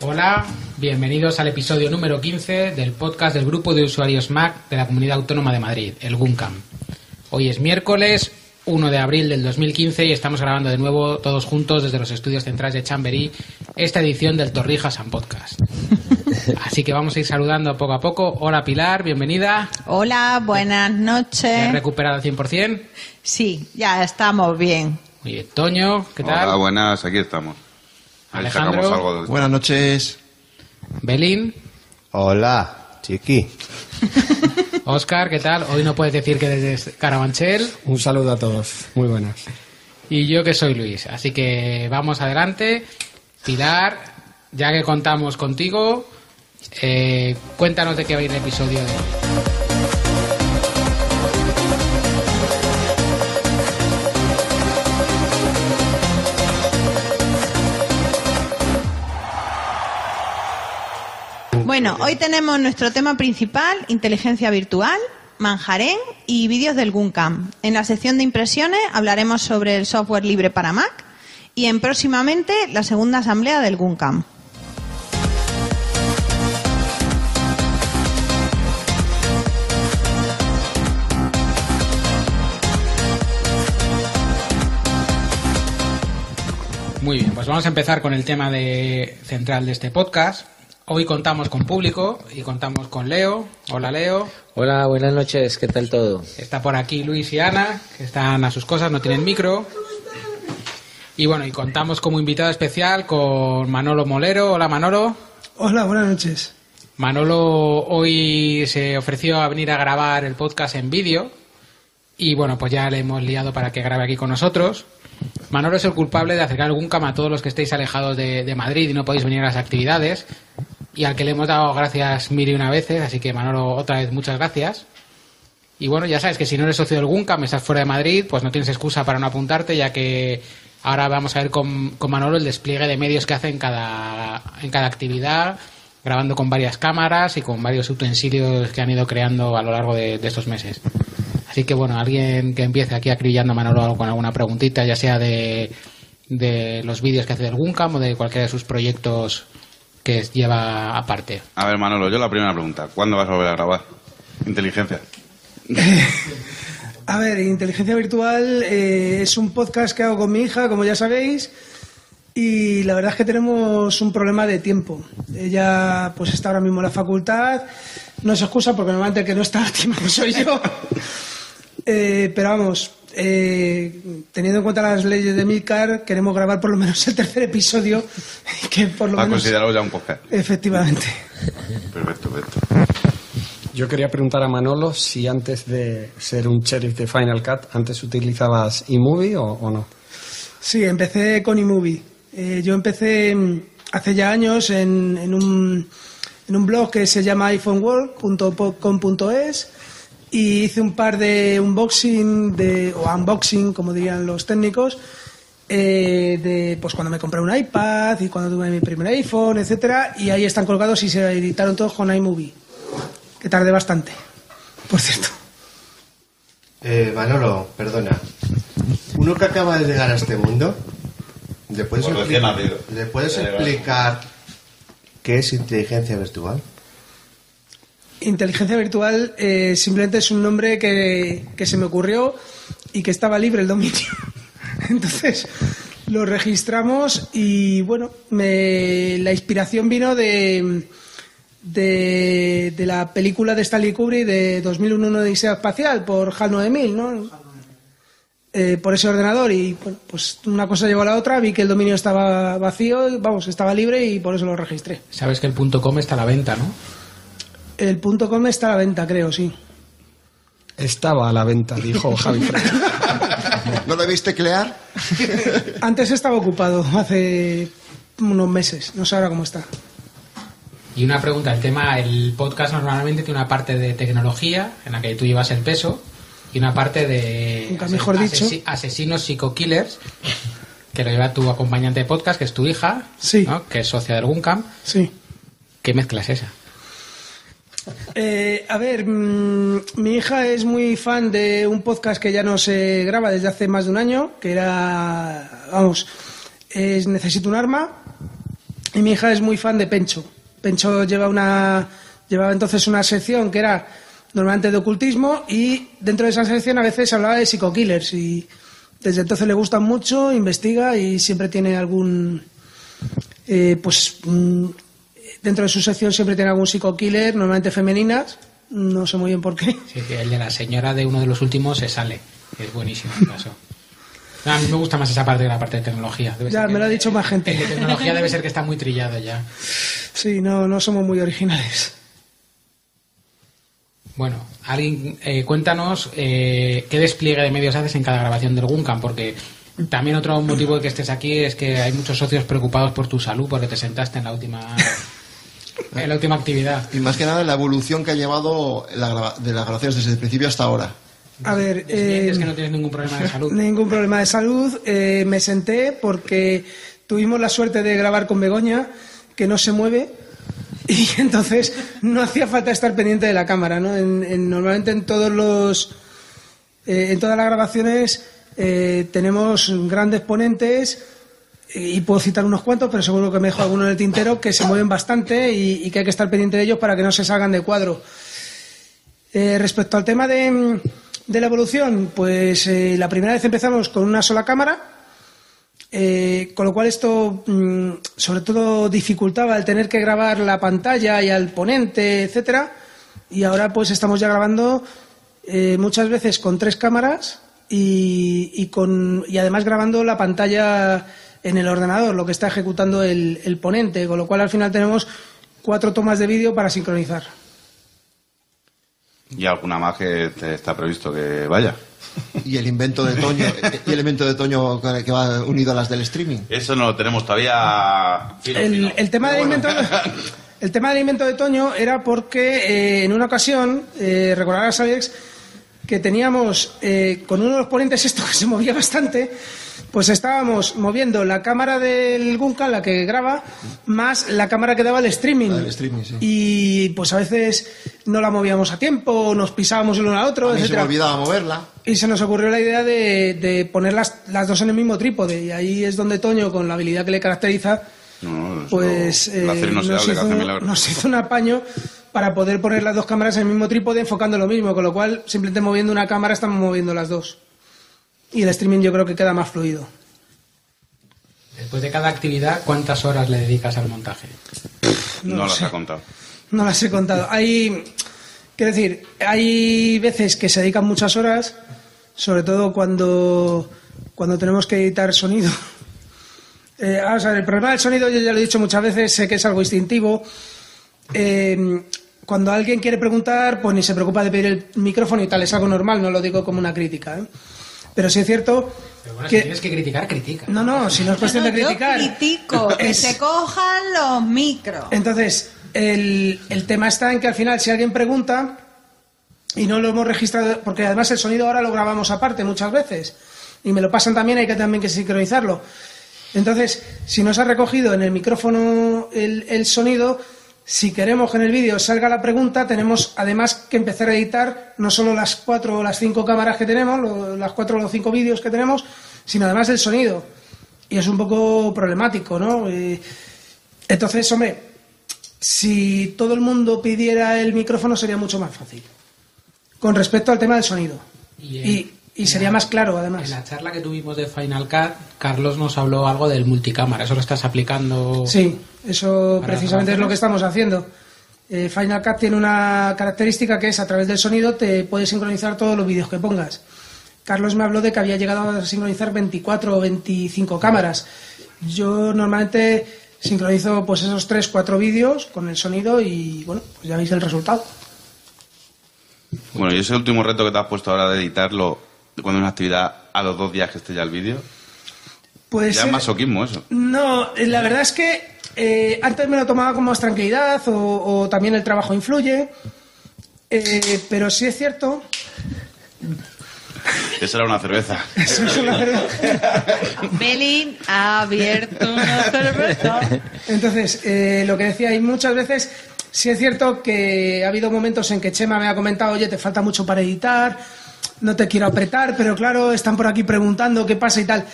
Hola, bienvenidos al episodio número 15 del podcast del grupo de usuarios Mac de la Comunidad Autónoma de Madrid, el GUNCAM. Hoy es miércoles 1 de abril del 2015 y estamos grabando de nuevo todos juntos desde los estudios centrales de Chamberí esta edición del Torrijas and Podcast. Así que vamos a ir saludando poco a poco. Hola Pilar, bienvenida. Hola, buenas ¿Te has noches. recuperado al 100%? Sí, ya estamos bien. Muy bien. Toño, ¿qué tal? Hola, buenas, aquí estamos. Alejandro. algo de... Buenas noches. Belín, Hola, chiqui. Oscar, ¿qué tal? Hoy no puedes decir que desde Carabanchel. Un saludo a todos. Muy buenas. Y yo que soy Luis. Así que vamos adelante. Pilar, ya que contamos contigo, eh, cuéntanos de qué va a ir el episodio de hoy. Bueno, hoy tenemos nuestro tema principal, inteligencia virtual, manjarén y vídeos del GUNCAM. En la sección de impresiones hablaremos sobre el software libre para Mac y en próximamente la segunda asamblea del GUNCAM. Muy bien, pues vamos a empezar con el tema de, central de este podcast. Hoy contamos con público y contamos con Leo. Hola Leo. Hola, buenas noches. ¿Qué tal todo? Está por aquí Luis y Ana, que están a sus cosas, no tienen micro. Y bueno, y contamos como invitado especial con Manolo Molero. Hola Manolo. Hola, buenas noches. Manolo hoy se ofreció a venir a grabar el podcast en vídeo y bueno, pues ya le hemos liado para que grabe aquí con nosotros. Manolo es el culpable de acercar algún cama a todos los que estéis alejados de, de Madrid y no podéis venir a las actividades y al que le hemos dado gracias mil y una veces, así que Manolo otra vez muchas gracias. Y bueno, ya sabes que si no eres socio del GUNCAM, estás fuera de Madrid, pues no tienes excusa para no apuntarte, ya que ahora vamos a ver con, con Manolo el despliegue de medios que hace en cada, en cada actividad, grabando con varias cámaras y con varios utensilios que han ido creando a lo largo de, estos meses. Así que bueno, alguien que empiece aquí acribillando a Manolo con alguna preguntita, ya sea de, de los vídeos que hace del GUNCAM o de cualquiera de sus proyectos que lleva aparte. A ver, Manolo, yo la primera pregunta. ¿Cuándo vas a volver a grabar? Inteligencia. A ver, Inteligencia Virtual eh, es un podcast que hago con mi hija, como ya sabéis, y la verdad es que tenemos un problema de tiempo. Ella pues está ahora mismo en la facultad, no es excusa porque normalmente el que no está a tiempo soy yo. Eh, pero vamos, eh, teniendo en cuenta las leyes de Milcar, queremos grabar por lo menos el tercer episodio, que por lo ¿Has menos... considerado ya un podcast? Efectivamente. Perfecto, perfecto. Yo quería preguntar a Manolo si antes de ser un sheriff de Final Cut, antes utilizabas eMovie o, o no. Sí, empecé con eMovie. Eh, yo empecé mm, hace ya años en, en un, en un blog que se llama iPhoneworld.com.es y hice un par de unboxing de, o unboxing, como dirían los técnicos, eh, de pues cuando me compré un iPad y cuando tuve mi primer iPhone, etcétera, y ahí están colgados y se editaron todos con iMovie, que tardé bastante, por cierto. Eh, Manolo, perdona. Uno que acaba de llegar a este mundo, ¿le puedes, Por recién expli- nacido. ¿le puedes Eh, explicar qué es inteligencia virtual? Inteligencia virtual eh, simplemente es un nombre que, que se me ocurrió y que estaba libre el dominio. Entonces lo registramos y bueno, me- la inspiración vino de, de, de la película de Stanley Kubrick de 2001 una odisea espacial por HAL 9000, ¿no? Eh, por ese ordenador y bueno, pues una cosa llevó a la otra, vi que el dominio estaba vacío, y, vamos, estaba libre y por eso lo registré. Sabes que el punto .com está a la venta, ¿no? El punto .com está a la venta, creo, sí. Estaba a la venta, dijo Javi. ¿No lo viste crear? Antes estaba ocupado, hace unos meses, no sé ahora cómo está. Y una pregunta, el tema, el podcast normalmente tiene una parte de tecnología en la que tú llevas el peso y una parte de Nunca mejor dicho. asesinos psico-killers, que lo lleva tu acompañante de podcast, que es tu hija, Sí. ¿no? que es socia del Guncam. Sí. ¿Qué mezcla es esa? Eh, a ver, mm, mi hija es muy fan de un podcast que ya no se graba desde hace más de un año, que era, vamos, es Necesito un arma. Y mi hija es muy fan de Pencho. Pencho lleva una, llevaba entonces una sección que era normalmente de ocultismo y dentro de esa sección a veces hablaba de psico-killers y desde entonces le gustan mucho, investiga y siempre tiene algún, eh, pues dentro de su sección siempre tiene algún psico-killer, normalmente femeninas, no sé muy bien por qué. Sí, que el de la señora de uno de los últimos se sale. Es buenísimo el caso. No, a mí me gusta más esa parte que la parte de tecnología. Debe Ya, me lo ha dicho más gente. El de tecnología debe ser que está muy trillado ya. Sí, no, no somos muy originales. Bueno, alguien, eh, cuéntanos eh, qué despliegue de medios haces en cada grabación del Guncam, porque también otro motivo de que estés aquí es que hay muchos socios preocupados por tu salud porque te sentaste en la última en la última actividad. Y más que nada la evolución que ha llevado la de las grabaciones desde el principio hasta ahora. A ver, Es eh, que no tienes ningún problema de salud. ningún problema de salud. eh, me senté porque tuvimos la suerte de grabar con Begoña, que no se mueve. Y entonces no hacía falta estar pendiente de la cámara, ¿no? En- en- normalmente en todos los, eh, en todas las grabaciones eh, tenemos grandes ponentes eh, y puedo citar unos cuantos, pero seguro que me dejo alguno en el tintero que se mueven bastante y, que hay que estar pendiente de ellos para que no se salgan de cuadro. Eh, respecto al tema de, de la evolución, pues eh, la primera vez empezamos con una sola cámara, eh, con lo cual esto mm, sobre todo dificultaba el tener que grabar la pantalla y al ponente, etcétera. Y ahora pues estamos ya grabando muchas veces con tres cámaras y, y con, y además grabando la pantalla en el ordenador, lo que está ejecutando el, el ponente, con lo cual al final tenemos cuatro tomas de vídeo para sincronizar. ¿Y alguna más que te está previsto que vaya? Y el invento de Toño, y el invento de Toño que va unido a las del streaming. Eso no lo tenemos todavía fino, el, fino. el tema del invento el tema del invento de Toño era porque eh, en una ocasión eh, recordarás Alex que teníamos eh, con uno de los ponentes esto que se movía bastante pues estábamos moviendo la cámara del Guncan la que graba más la cámara que daba el streaming La del streaming, sí. y pues a veces no la movíamos a tiempo nos pisábamos el uno al otro A mí se me olvidaba moverla. y se nos ocurrió la idea de, de poner las, las dos en el mismo trípode y ahí es donde Toño con la habilidad que le caracteriza No, pues eh, hizo, nos hizo un apaño para poder poner las dos cámaras en el mismo trípode enfocando lo mismo, con lo cual simplemente moviendo una cámara estamos moviendo las dos. Y el streaming yo creo que queda más fluido. Después de cada actividad, ¿cuántas horas le dedicas al montaje? No, lo las ha contado. No las he contado. Hay, quiero decir, hay veces que se dedican muchas horas, sobre todo cuando, cuando tenemos que editar sonido. Eh, vamos a ver, el problema del sonido, yo ya lo he dicho muchas veces, sé que es algo instintivo. Eh, cuando alguien quiere preguntar, pues ni se preocupa de pedir el micrófono y tal, es algo normal, no lo digo como una crítica. ¿eh? Pero sí es cierto Pero bueno, que... si tienes que criticar, critica. No, no, si no es cuestión de No, yo criticar. critico que Es- se cojan los micros. entonces, el, el tema está en que al final, si alguien pregunta y no lo hemos registrado, porque además el sonido ahora lo grabamos aparte muchas veces, y me lo pasan también, hay que también que sincronizarlo. Entonces, si no se ha recogido en el micrófono el, el sonido, si queremos que en el vídeo salga la pregunta, tenemos además que empezar a editar no solo las cuatro o las cinco cámaras que tenemos, las cuatro o los cinco vídeos que tenemos, sino además el sonido. Y es un poco problemático, ¿no? Entonces, hombre, si todo el mundo pidiera el micrófono sería mucho más fácil. Con respecto al tema del sonido. Y, y sería más claro, además. En la charla que tuvimos de Final Cut, Carlos nos habló algo del multicámara. ¿Eso lo estás aplicando? Sí, eso precisamente es lo que estamos haciendo. Eh, Final Cut tiene una característica que es a través del sonido te puedes sincronizar todos los vídeos que pongas. Carlos me habló de que había llegado a sincronizar 24 o 25 cámaras. Yo normalmente sincronizo pues esos 3, 4 vídeos con el sonido y bueno, pues ya veis el resultado. Bueno, y ese último reto que te has puesto ahora de editarlo cuando es una actividad a los dos días que esté ya el vídeo, Pues ya es masoquismo eso. No, eh, la verdad es que eh, antes me lo tomaba con más tranquilidad o, o también el trabajo influye, eh, pero sí es cierto Eso era una cerveza. Eso es una cerveza. Belin ha abierto una cerveza. Entonces, eh, lo que decía, y muchas veces, sí es cierto que ha habido momentos en que Chema me ha comentado, oye, te falta mucho para editar, no te quiero apretar, pero claro, están por aquí preguntando qué pasa y tal.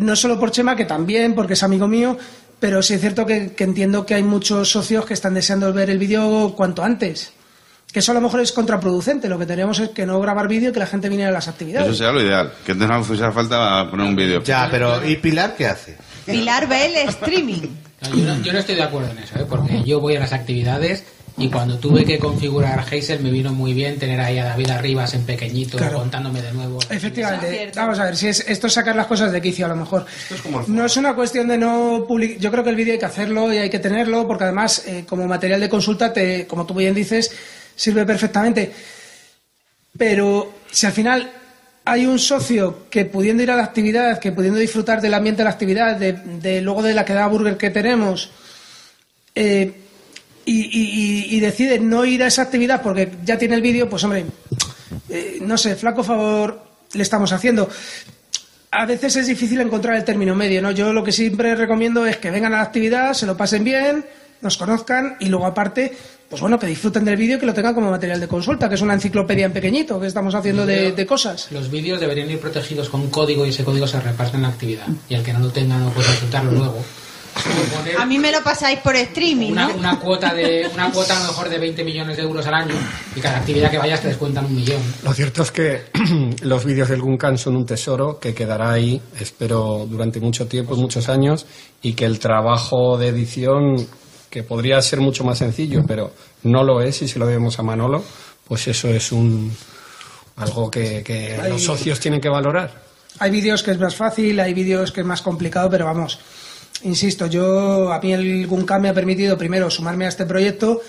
No solo por Chema, que también, porque es amigo mío, pero sí es cierto que, que entiendo que hay muchos socios que están deseando ver el vídeo cuanto antes. Que eso a lo mejor es contraproducente. Lo que tenemos es que no grabar vídeo y que la gente viniera a las actividades. Eso sería lo ideal. Que tenga fuese falta poner un vídeo. Ya, pero ¿y Pilar qué hace? Pilar ve el streaming. No, yo, no, yo no estoy de acuerdo en eso, ¿eh? porque yo voy a las actividades y cuando tuve que configurar Hazel me vino muy bien tener ahí a David Arribas en pequeñito Claro. contándome de nuevo. Efectivamente. Vamos a ver, si es, esto es sacar las cosas de quicio a lo mejor. no es una cuestión de no publicar. Yo creo que el vídeo hay que hacerlo y hay que tenerlo porque además eh, como material de consulta, te, como tú bien dices, sirve perfectamente. Pero si al final hay un socio que pudiendo ir a la actividad, que pudiendo disfrutar del ambiente de la actividad, de, de luego de la quedada burger que tenemos, eh, y, y- y- decide no ir a esa actividad porque ya tiene el vídeo, pues hombre, eh, no sé, flaco favor le estamos haciendo. A veces es difícil encontrar el término medio, ¿no? Yo lo que siempre recomiendo es que vengan a la actividad, se lo pasen bien, nos conozcan y luego aparte, pues bueno, que disfruten del vídeo y que lo tengan como material de consulta, que es una enciclopedia en pequeñito que estamos haciendo de, de cosas. Los vídeos deberían ir protegidos con código y ese código se reparte en la actividad. Y el que no lo tenga no puede consultarlo luego. A mí me lo pasáis por streaming, una, ¿no? una cuota de una cuota a lo mejor de 20 millones de euros al año y cada actividad que vayas te descuentan un millón. Lo cierto es que los vídeos del Guncan son un tesoro que quedará ahí, espero, durante mucho tiempo, muchos años, y que el trabajo de edición, que podría ser mucho más sencillo, pero no lo es, y si lo vemos a Manolo, pues eso es un algo que, que los socios tienen que valorar. Hay vídeos que es más fácil, hay vídeos que es más complicado, pero vamos, insisto, yo a mí el Guncam me ha permitido primero sumarme a este proyecto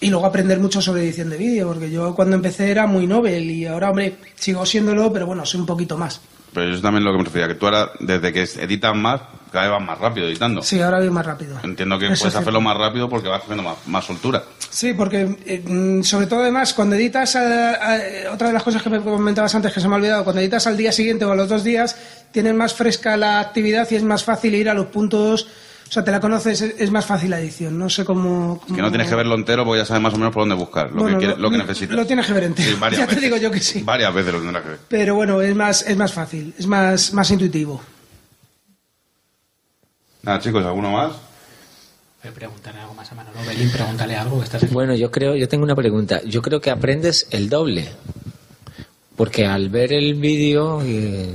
y luego aprender mucho sobre edición de vídeo, porque yo cuando empecé era muy novel y ahora, hombre, sigo siéndolo, pero bueno, soy un poquito más. Pero eso también es lo que me refería, que tú ahora, desde que editas más, cada vez vas más rápido editando. Sí, ahora voy más rápido. Entiendo que Eso es puedes hacerlo más rápido porque vas cogiendo más, más soltura. Sí, porque eh, mm, sobre todo además cuando editas, a- a- otra de las cosas que me comentabas antes que se me ha olvidado, cuando editas al día siguiente o a los dos días, tienes más fresca la actividad y es más fácil ir a los puntos, o sea, te la conoces, es, más fácil la edición, no sé cómo... Que no tienes que verlo entero porque ya sabes más o menos por dónde buscar, lo, Bueno, que, quieres- lo- lo que necesitas. lo tienes que ver entero. Sí, varias Ya te veces. digo yo que sí. Varias veces lo tendrás que ver. Pero bueno, es más, es más fácil, es más, más intuitivo. Nada, chicos, ¿alguno más? Preguntarle algo más a Manolo Belín, pregúntale algo que estás. Bueno, yo creo, yo tengo una pregunta. Yo creo que aprendes el doble. Porque al ver el vídeo eh,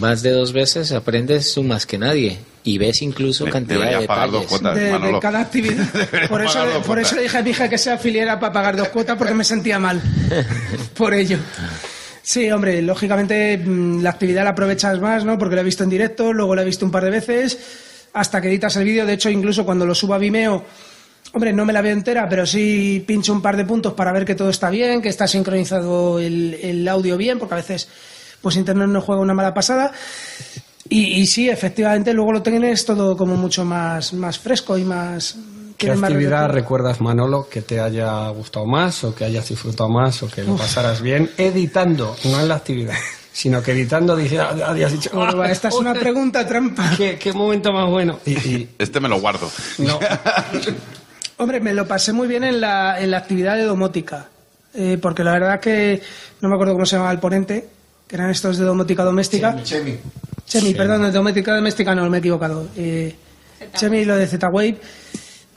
más de dos veces aprendes tú más que nadie. Y ves incluso De- cantidad de dos detalles. cuotas. De, cada actividad. Por eso, dos por cuotas. eso le dije a mi hija que se afiliara para pagar dos cuotas porque me sentía mal. Por ello. Sí, hombre, lógicamente mm, la actividad la aprovechas más, ¿no? Porque la he visto en directo, luego la he visto un par de veces, hasta que editas el vídeo. De hecho, incluso cuando lo subo a Vimeo, hombre, no me la veo entera, pero sí pincho un par de puntos para ver que todo está bien, que está sincronizado el, el audio bien, porque a veces pues Internet no juega una mala pasada. Y, y sí, efectivamente, luego lo tienes todo como mucho más, más fresco y más... ¿Qué más actividad recuerdas, Manolo, que te haya gustado más o que hayas disfrutado más o que lo pasaras bien editando, no en la actividad, sino que editando dices, ah, habías dicho, Bueno, va, esta es una pregunta trampa. ¿Qué, qué momento más bueno. Y, y Este me lo guardo. no, Hombre, me lo pasé muy bien en la, en la actividad de domótica, eh, porque la verdad que no me acuerdo cómo se llamaba el ponente, que eran estos de domótica doméstica. Chemi. Chemi, perdón, de domótica doméstica no, me he equivocado. Eh, Chemi, lo de Z-Wave.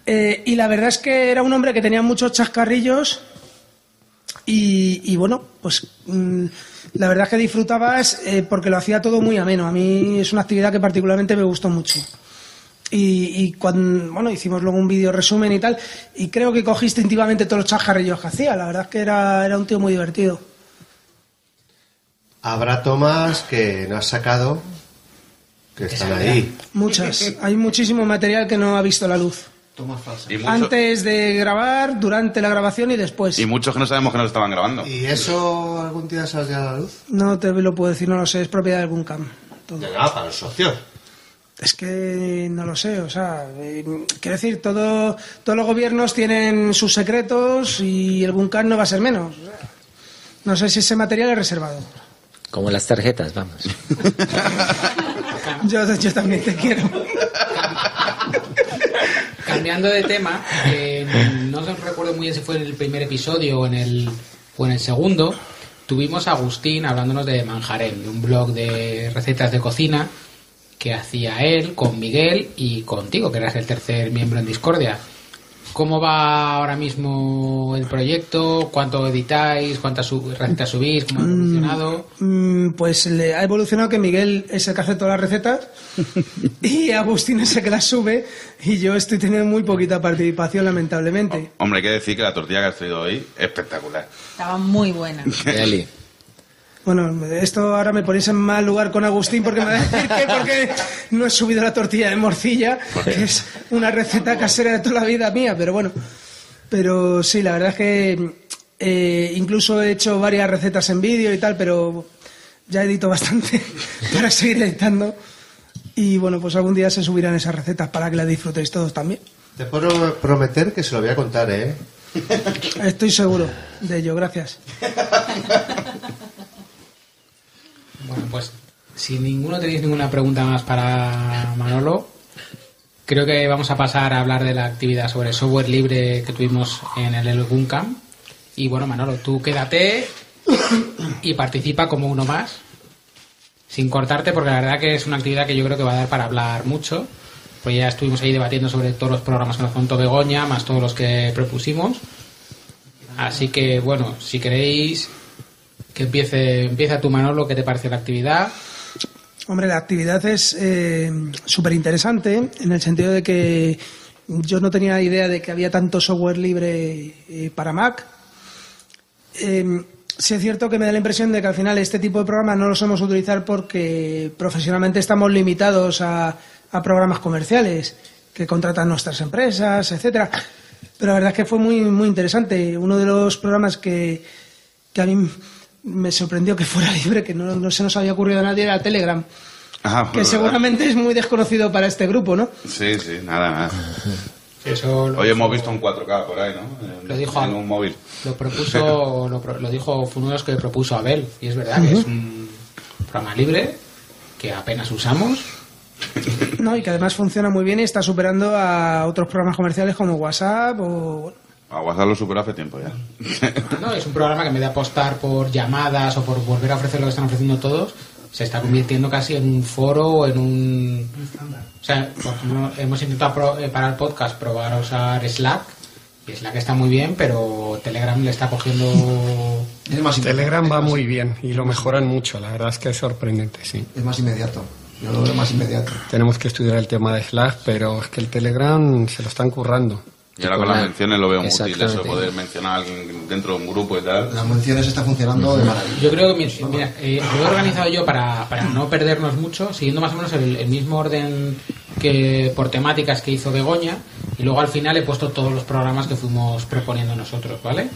Eh, y la verdad es que era un hombre que tenía muchos chascarrillos y, y bueno, pues mm, la verdad es que disfrutabas eh, porque lo hacía todo muy ameno. A mí es una actividad que particularmente me gustó mucho. Y, y cuando, bueno, hicimos luego un vídeo resumen y tal, y creo que cogí instintivamente todos los chascarrillos que hacía. La verdad es que era, era un tío muy divertido. Habrá tomas que no has sacado que están ahí. Muchas. Hay muchísimo material que no ha visto la luz. Toma falsa. Y, mucho- Antes de grabar, durante la grabación y después. y muchos que no sabemos que nos estaban grabando. ¿Y eso algún día saldrá a la luz? No te lo puedo decir, no lo sé, es propiedad de algún cam. todo. Llega para los socios. Es que no lo sé, o sea, eh, quiero decir, todo, todos los gobiernos tienen sus secretos y el Bunkan no va a ser menos. no sé si ese material es reservado. Como las tarjetas, vamos. Yo, yo también te quiero. Cambiando de tema, eh, no recuerdo muy bien si fue en el primer episodio o en el, o en el segundo, tuvimos a Agustín hablándonos de Manjarén, de un blog de recetas de cocina que hacía él con Miguel y contigo, que eras el tercer miembro en Discordia. ¿Cómo va ahora mismo el proyecto? ¿Cuánto editáis? ¿Cuántas recetas subís? ¿Cómo ha evolucionado? Mm, Pues le ha evolucionado que Miguel es el que hace todas las recetas y Agustín es el que las sube y yo estoy teniendo muy poquita participación lamentablemente. Hombre, hay que decir que la tortilla que has traído hoy es espectacular. Estaba muy buena. Bueno, esto ahora me ponéis en mal lugar con Agustín porque me va a decir que porque no he subido la tortilla de morcilla, que es una receta casera de toda la vida mía, pero bueno. Pero sí, la verdad es que eh, incluso he hecho varias recetas en vídeo y tal, pero ya edito bastante para seguir editando. Y bueno, pues algún día se subirán esas recetas para que las disfrutéis todos también. Te puedo prometer que se lo voy a contar, ¿eh? Estoy seguro de ello, gracias. Bueno, pues si ninguno tenéis ninguna pregunta más para Manolo, creo que vamos a pasar a hablar de la actividad sobre software libre que tuvimos en el Elgun Camp. Y bueno, Manolo, tú quédate y participa como uno más, sin cortarte, porque la verdad que es una actividad que yo creo que va a dar para hablar mucho. Pues ya estuvimos ahí debatiendo sobre todos los programas que nos contó Begoña, más todos los que propusimos. Así que bueno, si queréis que empiece, empieza tu Manolo, ¿qué te parece la actividad? Hombre, la actividad es súper interesante en el sentido de que yo no tenía idea de que había tanto software libre eh, para Mac. Eh, sí es cierto que me da la impresión de que al final este tipo de programas no los hemos utilizar porque profesionalmente estamos limitados a, a programas comerciales que contratan nuestras empresas, etcétera. Pero la verdad es que fue muy, muy interesante. Uno de los programas que, que a mí me sorprendió que fuera libre, que no, no se nos había ocurrido a nadie, era Telegram. Ah, Que pues, seguramente es muy desconocido para este grupo, ¿no? Sí, sí, nada, nada. Eso lo, Hoy hemos visto un 4K por ahí, ¿no? En- Lo dijo en un móvil. lo propuso, lo, pro- lo dijo, fue uno de los que propuso Abel. Y es verdad que es un programa libre que apenas usamos. ¿no? Y que además funciona muy bien y está superando a otros programas comerciales como WhatsApp o... A WhatsApp lo superó hace tiempo ya. No, es un programa que en vez de apostar por llamadas o por volver a ofrecer lo que están ofreciendo todos, se está convirtiendo casi en un foro o en un... O sea, hemos intentado pro- eh, para el podcast probar a usar Slack. Y Slack está muy bien, pero Telegram le está cogiendo... Es más, Telegram va muy bien y lo mejoran mucho, la verdad es que es sorprendente, sí. es más inmediato. Yo lo veo más inmediato. Tenemos que estudiar el tema de Slack, pero es que el Telegram se lo están currando. Y ahora con las menciones lo veo muy útil, eso poder mencionar a alguien dentro de un grupo y tal. Las menciones está funcionando de maravilla. Yo creo que mi- mira, eh, lo he organizado yo para, para no perdernos mucho, siguiendo más o menos el, el mismo orden que por temáticas que hizo Begoña, y luego al final he puesto todos los programas que fuimos proponiendo nosotros, ¿vale?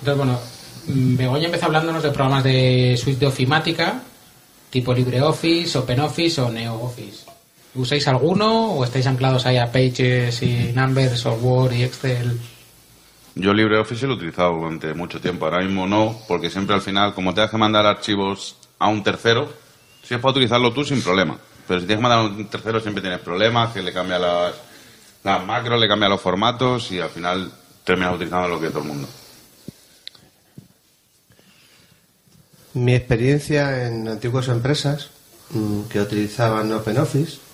Entonces, bueno, mm, Begoña empezó hablándonos de programas de suite de ofimática, tipo LibreOffice, OpenOffice o NeoOffice. ¿Usáis alguno o estáis anclados ahí a Pages y Numbers o Word y Excel? Yo LibreOffice lo he utilizado durante mucho tiempo, ahora mismo no, porque siempre al final, como te das que mandar archivos a un tercero, si es para utilizarlo tú sin problema. Pero si tienes que mandar a un tercero siempre tienes problemas, que le cambia las, las macros, le cambia los formatos y al final terminas utilizando lo que todo el mundo. Mi experiencia en antiguas empresas mm, que utilizaban OpenOffice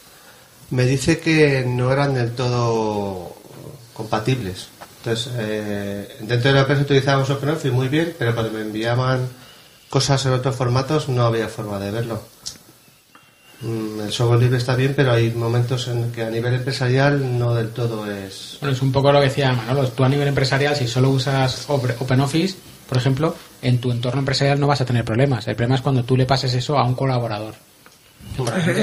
me dice que no eran del todo compatibles. Entonces, eh, dentro de la empresa utilizábamos OpenOffice muy bien, pero cuando me enviaban cosas en otros formatos no había forma de verlo. Mm, el software libre está bien, pero hay momentos en que a nivel empresarial no del todo es... Bueno, es un poco lo que decía Manolo. Tú a nivel empresarial, si solo usas Open- OpenOffice, por ejemplo, en tu entorno empresarial no vas a tener problemas. El problema es cuando tú le pases eso a un colaborador.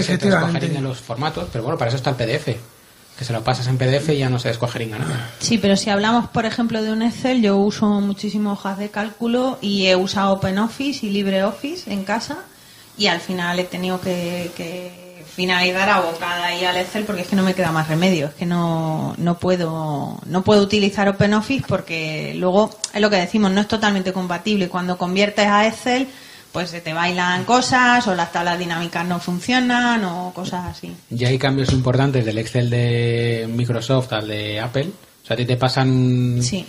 Se te los formatos, pero bueno, para eso está el PDF. Que se lo pasas en PDF y ya no se descuajaringa nada. Sí, pero si hablamos, por ejemplo, de un Excel, yo uso muchísimo hojas de cálculo y he usado OpenOffice y LibreOffice en casa y al final he tenido que, que finalizar abocada ahí al Excel porque es que no me queda más remedio, es que no, no puedo no puedo utilizar OpenOffice porque luego es lo que decimos, no es totalmente compatible. Cuando conviertes a Excel, pues se te bailan cosas o las tablas dinámicas no funcionan o cosas así. Ya hay cambios importantes del Excel de Microsoft al de Apple. O sea, a ti te pasan Sí,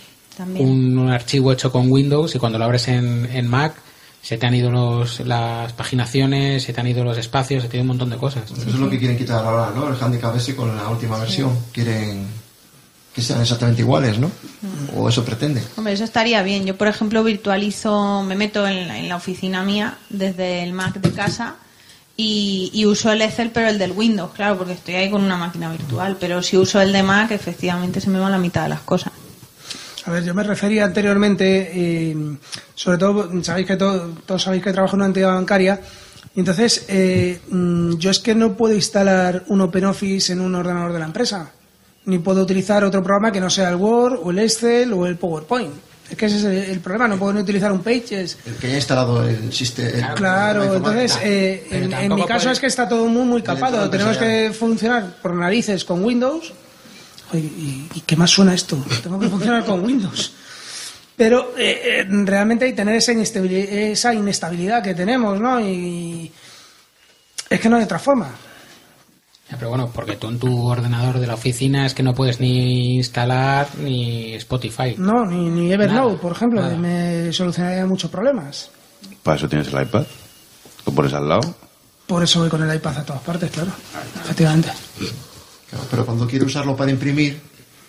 un, un archivo hecho con Windows y cuando lo abres en, en Mac se te han ido los, las paginaciones, se te han ido los espacios, se te ha ido un montón de cosas. Eso es lo que quieren quitar ahora, ¿no? El handicap ese con la última versión. Quieren que sean exactamente iguales, ¿no? O eso pretende. Hombre, eso estaría bien. Yo, por ejemplo, virtualizo, me meto en la, en la oficina mía desde el Mac de casa y, y uso el Excel, pero el del Windows, claro, porque estoy ahí con una máquina virtual. Pero si uso el de Mac, efectivamente se me van la mitad de las cosas. A ver, yo me refería anteriormente, eh, sobre todo, sabéis que to- todos sabéis que trabajo en una entidad bancaria, y entonces eh, mm, yo es que no puedo instalar un OpenOffice en un ordenador de la empresa, ni puedo utilizar otro programa que no sea el Word o el Excel o el PowerPoint. Es que ese es el, el problema, no puedo ni utilizar un Pages. El que haya instalado el sistema. Claro, entonces, eh, en, mi caso puede- es que está todo muy, muy capado. Tenemos la que funcionar por narices con Windows. Oye, ¿y, y qué más suena esto? Tengo que funcionar con Windows. Pero eh, eh, realmente hay que tener esa inestabilidad, esa inestabilidad que tenemos, ¿no? Y es que no hay otra forma. Pero bueno, porque tú en tu ordenador de la oficina es que no puedes ni instalar ni Spotify. No, ni, ni Evernote, Nada, por ejemplo, nada. que me solucionaría muchos problemas. Para eso tienes el iPad. Lo pones al lado. Por eso voy con el iPad a todas partes, claro. Efectivamente. Claro, pero cuando quiero usarlo para imprimir,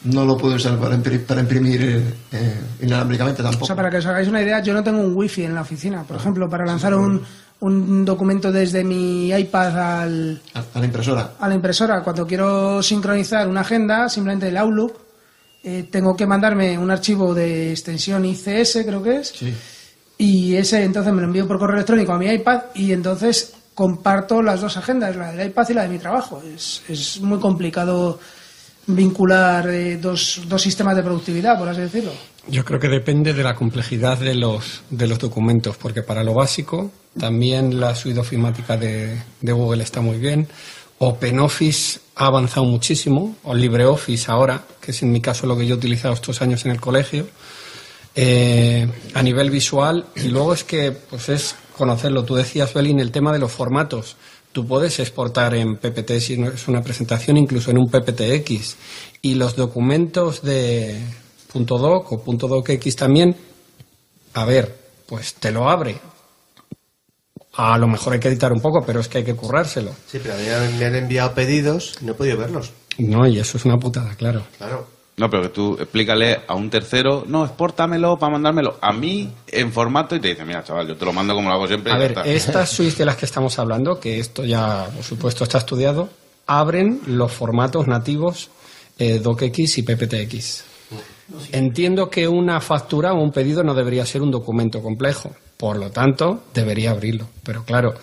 no lo puedo usar para imprimir, para imprimir eh, eh, inalámbricamente tampoco. O sea, para que os hagáis una idea, yo no tengo un wifi en la oficina. Por ejemplo, para lanzar un, un documento desde mi iPad al, A, la impresora. a la impresora, cuando quiero sincronizar una agenda, simplemente el Outlook, eh, tengo que mandarme un archivo de extensión ICS, creo que es, Sí. y ese entonces me lo envío por correo electrónico a mi iPad y entonces comparto las dos agendas, la del iPad y la de mi trabajo. Es, es muy complicado vincular eh, dos, dos sistemas de productividad, por así decirlo. Yo creo que depende de la complejidad de los, de los documentos, porque para lo básico también la suite ofimática de, de Google está muy bien. OpenOffice ha avanzado muchísimo, o LibreOffice ahora, que es en mi caso lo que yo he utilizado estos años en el colegio, eh, a nivel visual. Y luego es que pues es conocerlo. Tú decías, Belín, el tema de los formatos. Tú puedes exportar en PPT si no es una presentación, incluso en un PPTX. Y los documentos de .doc o .docx también, a ver, pues te lo abre. A lo mejor hay que editar un poco, pero es que hay que currárselo. Sí, pero a mí me- han enviado pedidos y no he podido verlos. No, y eso es una putada, claro. Claro. No, pero que tú explícale a un tercero, no, expórtamelo para mandármelo a mí en formato y te dice, mira, chaval, yo te lo mando como lo hago siempre. y A ya ver, está". estas suites de las que estamos hablando, que esto ya, por supuesto, está estudiado, abren los formatos nativos eh, DocX y PPTX. Entiendo que una factura o un pedido no debería ser un documento complejo, por lo tanto, debería abrirlo. Pero claro,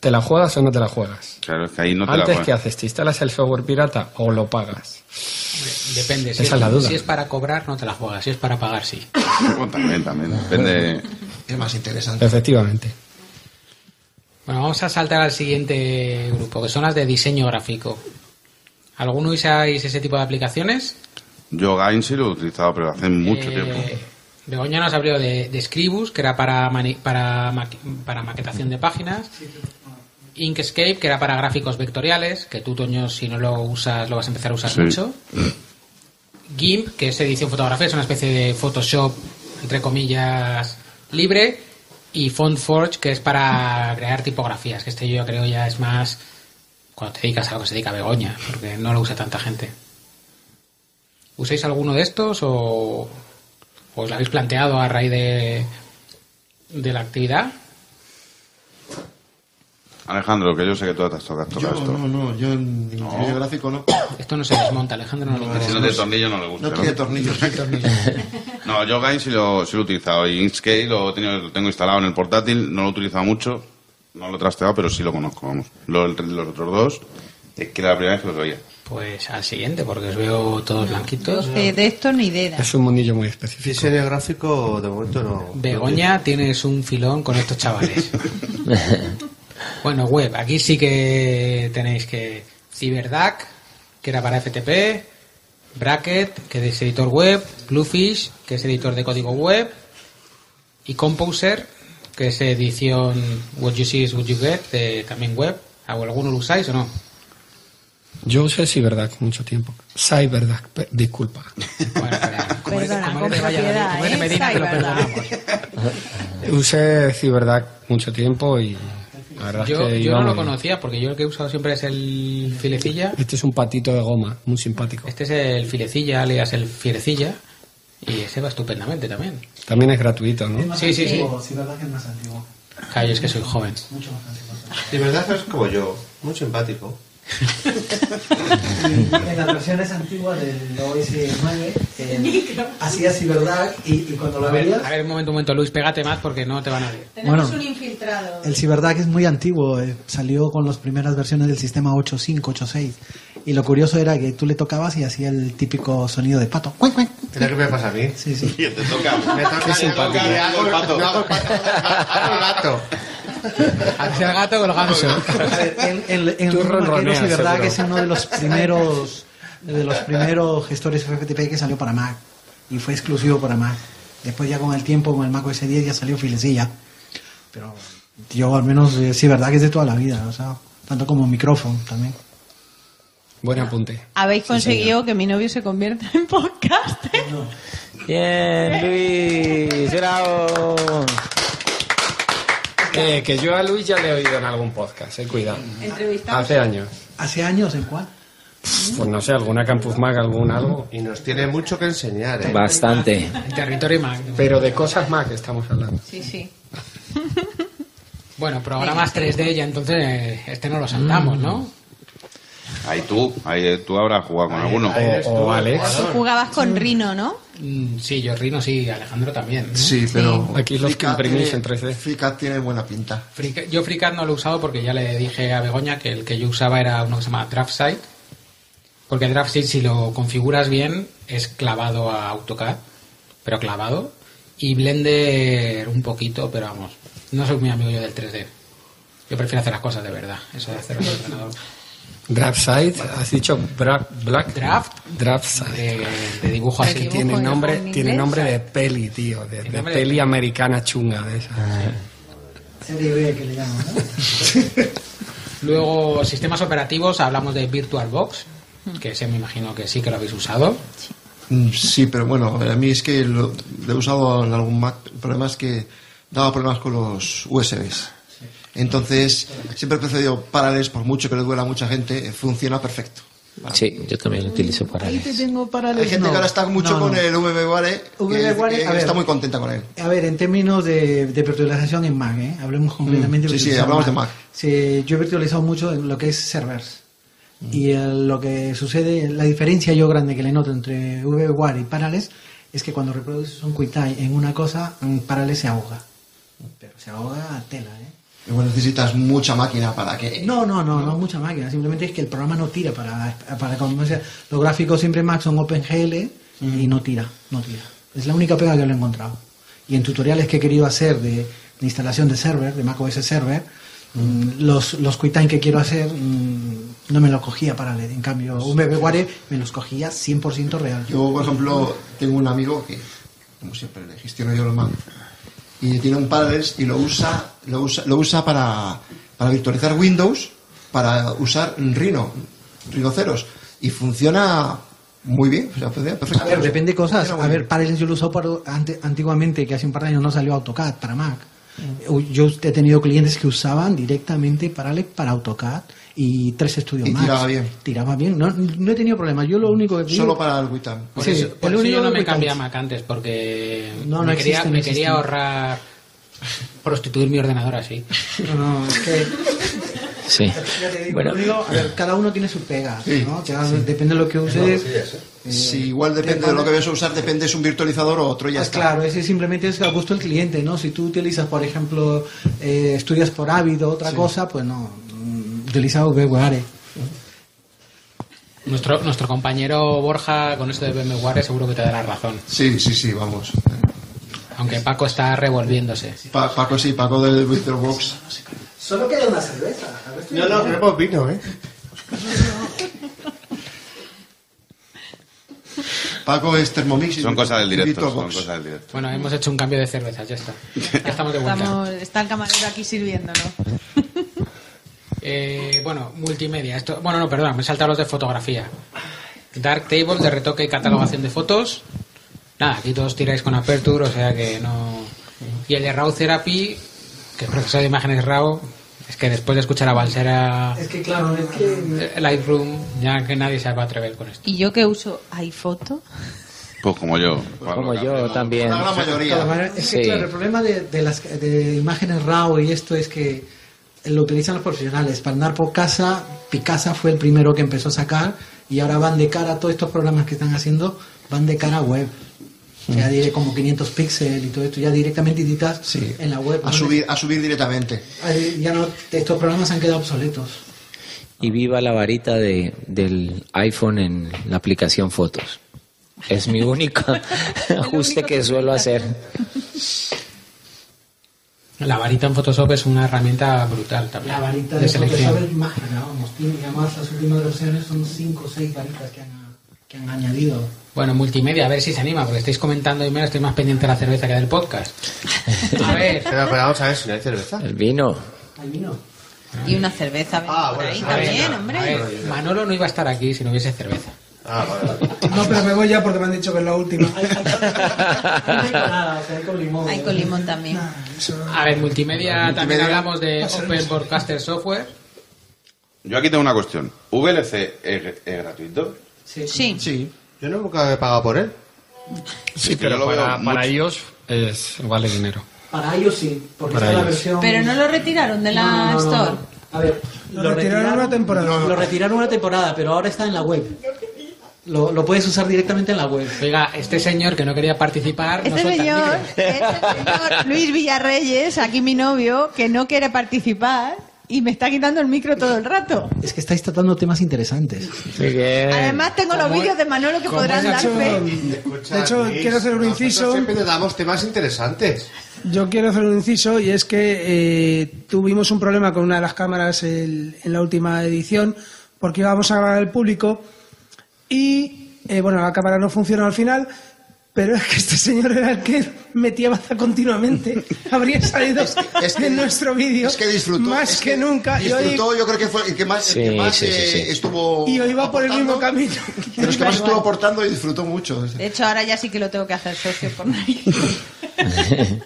¿te la juegas o no te la juegas? Claro, es que ahí no te la. ¿qué haces? ¿Te instalas el software pirata o lo pagas? Depende. Si Esa es, es la duda. si es para cobrar, no te la juegas. Si es para pagar, sí. Bueno, también, también. Depende. Es más interesante. Efectivamente. Bueno, vamos a saltar al siguiente grupo, que son las de diseño gráfico. ¿Alguno usáis ese tipo de aplicaciones? Yo Gain sí lo he utilizado, pero hace mucho Eh, tiempo. Begoña nos abrió de, de Scribus, que era para, mani- para, maqui- para maquetación de páginas. Inkscape, que era para gráficos vectoriales, que tú, Toño, si no lo usas, lo vas a empezar a usar Sí. mucho. GIMP, que es edición fotográfica, es una especie de Photoshop, entre comillas, libre. Y FontForge, que es para crear tipografías, que este yo creo ya es más cuando te dedicas a lo que se dedica Begoña, porque no lo usa tanta gente. ¿Usáis alguno de estos o os lo habéis planteado a raíz de, de la actividad? Alejandro, que yo sé que tú te has tocado Yo esto. no, no, yo en diseño gráfico no. Esto no se desmonta, Alejandro no, le Si interesa. no tiene tornillo no le gusta. No ¿no? tiene tornillos. No, yo Gain sí lo, sí lo he utilizado. Y Inkscape lo, he tenido- lo tengo instalado en el portátil. No lo he utilizado mucho. No lo he trasteado, pero sí lo conozco, vamos. Los, los otros dos, es que era la primera vez que los veía. Pues al siguiente, porque os veo todos blanquitos. Eh, de esto ni idea. Es un mundillo muy específico. Diseño gráfico, de momento no. Begoña, tienes un filón con estos chavales. Bueno, web, aquí sí que tenéis que CyberDAC, que era para FTP, Bracket, que es editor web, Bluefish, que es editor de código web, y Composer, que es edición What You See is What You Get, de también web. ¿O alguno lo usáis o no? Yo usé CyberDuck mucho tiempo. CyberDuck, pe- disculpa. Bueno, pero como eres- Perdona, como con eres de Valladolid, como eres ¿eh? Medina, te lo Cyberduck. perdonamos. Usé CyberDuck mucho tiempo y la Yo, es que yo iba no lo conocía porque yo el que he usado siempre es el filecilla. Este es un patito de goma, muy simpático. Este es el filecilla, alias el fierecilla. Y ese va estupendamente también. También es gratuito, ¿no? Sí, sí, sí. Sí, verdad que es más antiguo. Callo, es que soy joven. Mucho más antiguo. De verdad es como yo, muy simpático. En las versiones antiguas del OS 9 eh, hacía CyberDuck y, y cuando lo A ver, veías... a ver, un momento, un momento, Luis, pégate más porque no te van a ver. Bueno, infiltrado. el CyberDuck es muy antiguo, eh, salió con las primeras versiones del sistema 8.5, 8.6 y lo curioso era que tú le tocabas y hacía el típico sonido de pato. ¡Cuic, cuic! Es lo que me pasa a mí. Sí, sí. Te toca. Me toca, me hago el pato. Yo hago el pato. Hago el gato. Hacia el gato con el ganso. En, en, en un maquero, ronroneas, CyberDuck seguro. es uno de los primeros de los primeros gestores FTP que salió para Mac y fue exclusivo para Mac. Después ya con el tiempo, con el Mac OS 10 ya salió filecilla. Pero yo al menos eh, sí, verdad que es de toda la vida, o sea, tanto como micrófono también. Buen apunte. Habéis conseguido que mi novio se convierta en podcast. Bien, Luis, bravo. Que yo a Luis ya le he oído en algún podcast, eh, cuidado. Hace años. ¿Hace años en cuál? Pues no sé, alguna Campus Mag, algún algo. Y nos tiene mucho que enseñar, ¿eh? Bastante. El territorio Mac. Pero de cosas Mac estamos hablando. Sí, sí. Bueno, programas 3D ya entonces eh, este no lo saltamos, ¿no? Ahí tú, ahí tú habrás jugado con alguno. O, o Alex. Tú jugabas con Rino, ¿no? Mm, Sí, yo Rino sí, Alejandro también. ¿no? Sí, pero. Aquí los que FreeCAD imprimís tiene- en 3D. FreeCAD tiene buena pinta. Freecad- yo FreeCAD no lo he usado porque ya le dije a Begoña que el que yo usaba era uno que se llama DraftSight. Porque DraftSight, si lo configuras bien, es clavado a AutoCAD, pero clavado. Y Blender un poquito, pero vamos, no soy muy amigo yo del 3D. Yo prefiero hacer las cosas de verdad, eso de hacer el ordenador. Draftside, has dicho Bra- Black Draft Draftside. de, de dibujo así. De Tiene nombre, en tiene nombre de peli, tío, de, peli americana chunga de esa. Serie B que le llaman, ¿no? Luego, sistemas operativos, hablamos de VirtualBox, que ese me imagino que sí que lo habéis usado. Mm, Sí, pero bueno, a mí es que lo, lo he usado en algún Mac. El problema es que daba problemas con los USBs. Entonces, siempre he preferido Parallels, por mucho que le duela a mucha gente, eh, funciona perfecto. Sí, yo también lo utilizo para Ahí te eso. tengo Parallels. Hay gente no. que ahora está mucho No, con no. el que a ver. está muy contenta con él. A ver, en términos de, de virtualización en Mac, ¿eh? hablemos completamente Mm, sí, de sí, virtualización hablamos de Mac. Sí, yo he virtualizado mucho en lo que es servers. Y el- lo que sucede, la diferencia yo grande que le noto entre VMware y Parallels es que cuando reproduces un QuickTime en una cosa, en Parallels se ahoga. Pero se ahoga a tela, ¿eh? Igual necesitas mucha máquina para que... No, no, no, no mucha máquina. Simplemente es que el programa no tira para, para como sea, los gráficos siempre Mac son OpenGL y no tira, no tira. Es la única pega que lo he encontrado. Y en tutoriales que he querido hacer de, de instalación de server, de macOS Server, mm, los, los QuickTime que quiero hacer mm, no me los cogía para LED. En cambio, un VMware me los cogía 100% real. Yo, por ejemplo, tengo un amigo que, como siempre, le gestiono yo los Mac y tiene un Parallels y lo usa, lo usa, lo usa para, para virtualizar Windows, para usar Rhino, Rhinoceros y funciona muy bien, o sea, A ver, depende de cosas. A ver. Parallels yo lo he usado para, ante- antiguamente, que hace un par de años no salió AutoCAD para Mac. Yo he tenido clientes que usaban directamente Parallels para AutoCAD y tres estudios Y más. tiraba bien. Tiraba bien. No, no he tenido problemas. Yo lo único que Solo digo- para el Witam. Por Sí, eso, por el eso único yo no me me cambié a cansa. Mac antes, porque No, no me, existe, quería, me existe. quería ahorrar prostituir mi ordenador así. No, no, es que Sí. digo, Bueno, a ver, cada uno tiene su pega, Sí, ¿no? Cada- Depende de lo que uses. Si igual depende de lo que vayas a usar, depende si es un virtualizador o otro, ya Ah, está. Claro, ese simplemente es a gusto del cliente, ¿no? Si tú utilizas, por ejemplo, eh, estudias por hábito, otra cosa, pues no, mm, utiliza VMware. Nuestro, nuestro compañero Borja, con esto de VMware, seguro que te dará razón. Sí, sí, sí, vamos. Aunque Paco está revolviéndose. Pa- Paco sí, Paco del VirtualBox. Solo queda una cerveza. A ver si- No, no, queremos vino, ¿eh? Paco es Thermomix. Son cosas del directo, son cosas del directo. Bueno, hemos hecho un cambio de cervezas, ya está. Ya estamos de vuelta. Estamos, está el camarero aquí sirviéndonos. Eh, bueno, multimedia. Esto, bueno, no, perdón, me he saltado los de fotografía. Dark Table de retoque y catalogación de fotos. Nada, aquí todos tiráis con Aperture, o sea que no. Y el de RAW Therapy, que es proceso de imágenes RAW, es que después de escuchar a Balsera Es que claro, es que eh, Lightroom, ya que nadie se va a atrever con esto. Y yo que uso iPhoto. Pues como yo. Como yo también. La mayoría. Es que Sí. claro, el problema de, de las de imágenes RAW y esto es que lo utilizan los profesionales. Para andar por casa, Picasa fue el primero que empezó a sacar y ahora van de cara a todos estos programas que están haciendo, van de cara a web. Ya diré como 500 píxeles y todo esto, ya directamente editas Sí. en la web. A subir, a subir directamente. Ya no, estos programas han quedado obsoletos. Y viva la varita de, del iPhone en la aplicación Fotos. Es mi único ajuste que suelo hacer. La varita en Photoshop es una herramienta brutal también. La varita de de selección. Photoshop es mágica, vamos. Tiene, y además las últimas versiones son 5 o 6 varitas que han, que han añadido. Bueno, multimedia, a ver si se anima, porque estáis comentando y menos estoy más pendiente de la cerveza que del podcast. A ver, Pero, pero vamos a ver si no hay cerveza. El vino. Ahí vino. Y una cerveza Ah, por bueno, ahí ver, también, hombre. ver, Manolo no iba a estar aquí si no hubiese cerveza. Ah, vale, vale. No, pero me voy ya porque me han dicho que es la última. Hay, hay, sea, hay con limón. Hay con limón también. Eso- A ver, multimedia, también multimedia. hablamos de Open Broadcaster Software. Yo aquí tengo una cuestión. ¿VLC es, es gratuito? Sí. Sí. Sí. Yo no nunca he pagado por él. Sí, Es que pero lo para, ellos es, vale dinero. Para ellos sí, porque Para está la versión. Pero no lo retiraron de la No, no, no, no. Store. A ver, Lo retiraron una temporada. Lo retiraron una temporada, pero ahora está en la web. Lo, lo puedes usar directamente en la web. Oiga, este señor que no quería participar, no Este el señor, este señor Luis Villarreyes, aquí mi novio, que no quiere participar y me está quitando el micro todo el rato. Es que estáis tratando temas interesantes. Además tengo los vídeos de Manolo que podrán dar hecho- fe. De hecho, Luis, quiero hacer un inciso. Siempre te damos temas interesantes. Yo quiero hacer un inciso y es que eh, tuvimos un problema con una de las cámaras el- en la última edición porque íbamos a grabar al público y, eh, bueno, la cámara no funcionó al final, pero es que este señor era el que metía baza continuamente. Habría salido Es que- en nuestro vídeo Es que disfrutó. más es que, nunca. Y hoy, Disfrutó, yo creo que fue el que más, el Sí, que más sí, sí, eh, sí. estuvo. y hoy va por el mismo camino. De los que más estuvo aportando y disfrutó mucho. De hecho, ahora ya sí que lo tengo que hacer socio por nariz.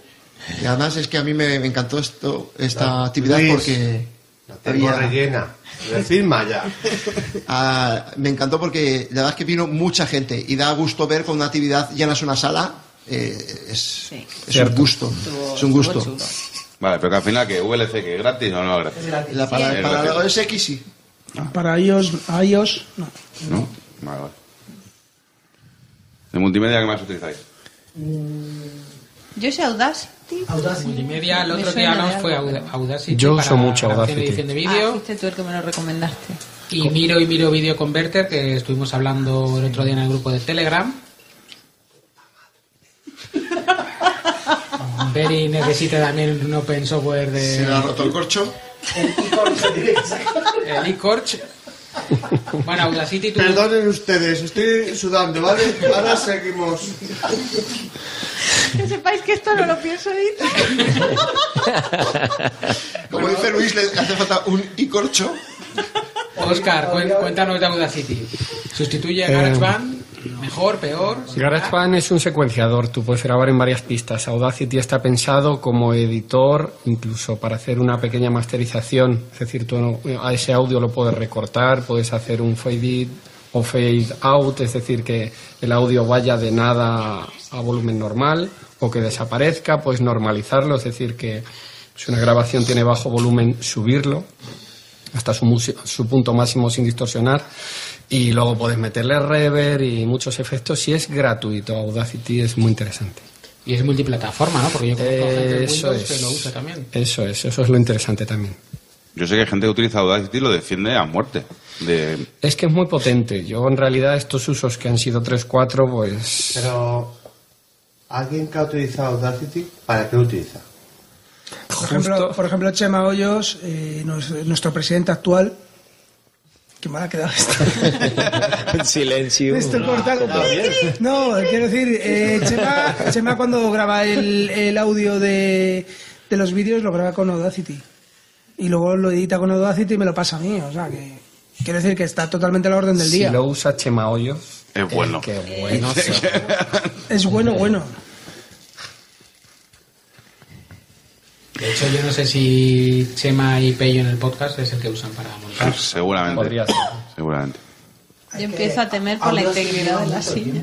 Y además es que a mí me, me encantó esto, esta actividad Luis, porque. La tengo había- rellena. Decirme ya. Ah, me encantó porque la verdad es que vino mucha gente y da gusto ver con una actividad llenas una sala. eh, es Sí. es un gusto. es un gusto. Vale, pero que al final, que VLC, que es gratis o no es gratis? La, para Sí. para la OS X sí. Para iOS, iOS no. ¿No? Vale, vale. ¿De multimedia qué más utilizáis? Yo sé Audacity. Audacity. Multimedia, el otro que de hablamos fue Audacity. Yo uso mucho Audacity. edición de Ah, vídeo. fuiste tú el que me lo recomendaste. Y Miro y Miro Video Converter, que estuvimos hablando el otro día en el grupo de Telegram. Beri necesita también un open software Se le ha de roto el corcho. el eCorch. Bueno, Audacity tú... Perdonen ustedes, estoy sudando, ¿vale? Ahora seguimos. Que sepáis que esto no lo pienso editar. Como dice Luis, le hace falta un y corcho. Oscar, cuéntanos de Audacity. ¿Sustituye a Eh, GarageBand? ¿Mejor? ¿Peor? GarageBand es un secuenciador, tú puedes grabar en varias pistas. Audacity está pensado como editor, incluso para hacer una pequeña masterización. Es decir, tú no- a ese audio lo puedes recortar, puedes hacer un fade in o fade out, es decir, que el audio vaya de nada a volumen normal o que desaparezca, puedes normalizarlo, es decir, que si una grabación tiene bajo volumen, subirlo hasta su, musi- su punto máximo sin distorsionar y luego puedes meterle reverb y muchos efectos y es gratuito Audacity es muy interesante Y es multiplataforma, ¿no? Porque yo conozco gente de eso Windows que es lo usa también. eso es eso es lo interesante también Yo sé que hay gente que utiliza Audacity y lo defiende a muerte. De... es que es muy potente yo en realidad estos usos que han sido 3-4 pues Pero, ¿alguien que ha utilizado Audacity, para qué lo utiliza? Por ejemplo, por ejemplo, Chema Hoyos, eh, nos- nuestro presidente actual, Qué mal ha quedado esto. Silencio. Esto cortalo. No, quiero decir, eh, Chema, Chema cuando graba el, el audio de, de los vídeos lo graba con Audacity. Y luego lo edita con Audacity y me lo pasa a mí. O sea que quiero decir que está totalmente a la orden del Si día. lo usa Chema Hoyos, Es bueno. qué bueno. Es bueno, bueno. De hecho, yo no sé si Chema y Pello en el podcast es el que usan para montar. Seguramente. Podría ser. Seguramente. Yo empiezo a temer por la integridad de la silla.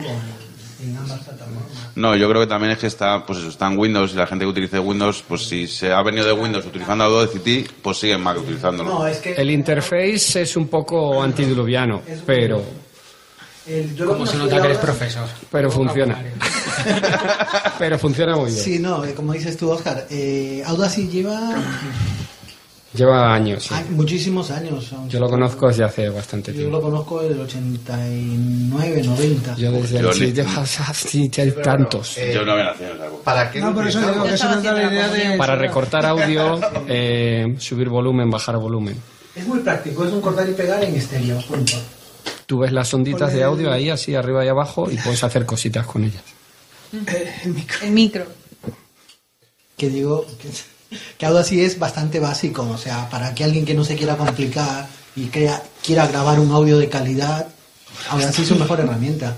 No, yo creo que también es que está, pues eso, está en Windows y la gente que utilice Windows, pues si se ha venido de Windows utilizando Audacity, pues sigue en Mac utilizándolo. No, es que El interface es un poco antidiluviano, pero, el, yo lo Como se nota que eres profesor. pero funciona. pero funciona muy bien. Sí, no, eh, como dices tú, Oscar, eh, Audacity lleva Lleva años. sí. ay, muchísimos años. aunque- Yo lo conozco desde hace bastante Yo tiempo. lo conozco desde el 89, 90. Yo desde Yo el le- sí, llevas así tantos. Yo no había nacido en esa época. ¿Para qué No, lo por eso utilizamos? digo que eso nos da la idea de... Para recortar audio, eh, subir volumen, bajar volumen. Es muy práctico, es un cortar y pegar en estéreo, punto. Tú ves las onditas de audio ahí, así arriba y abajo, y puedes hacer cositas con ellas. Eh, el micro. El micro. Que digo que, que Audacity es bastante básico, o sea, para que alguien que no se quiera complicar y crea, quiera grabar un audio de calidad, Audacity es su mejor herramienta.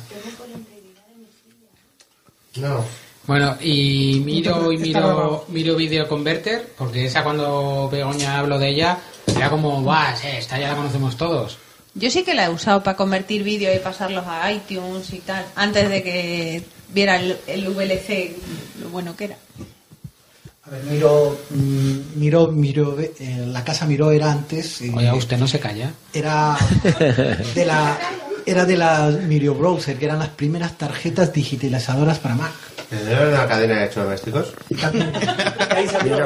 No. Bueno, y miro y miro, miro Video Converter, porque esa cuando Begoña habló de ella, era como, sí, esta ya la conocemos todos. Yo sí que la he usado para convertir vídeos y pasarlos a iTunes y tal, antes de que viera el, el VLC lo bueno que era. A ver, Miro, mm, Miro, Miro, eh, la casa Miro era antes, eh, Oye, usted no se calla. era de la era de la Miro Browser, que eran las primeras tarjetas digitalizadoras para Mac. ¿No era una cadena de electrodomésticos? Ahí salió.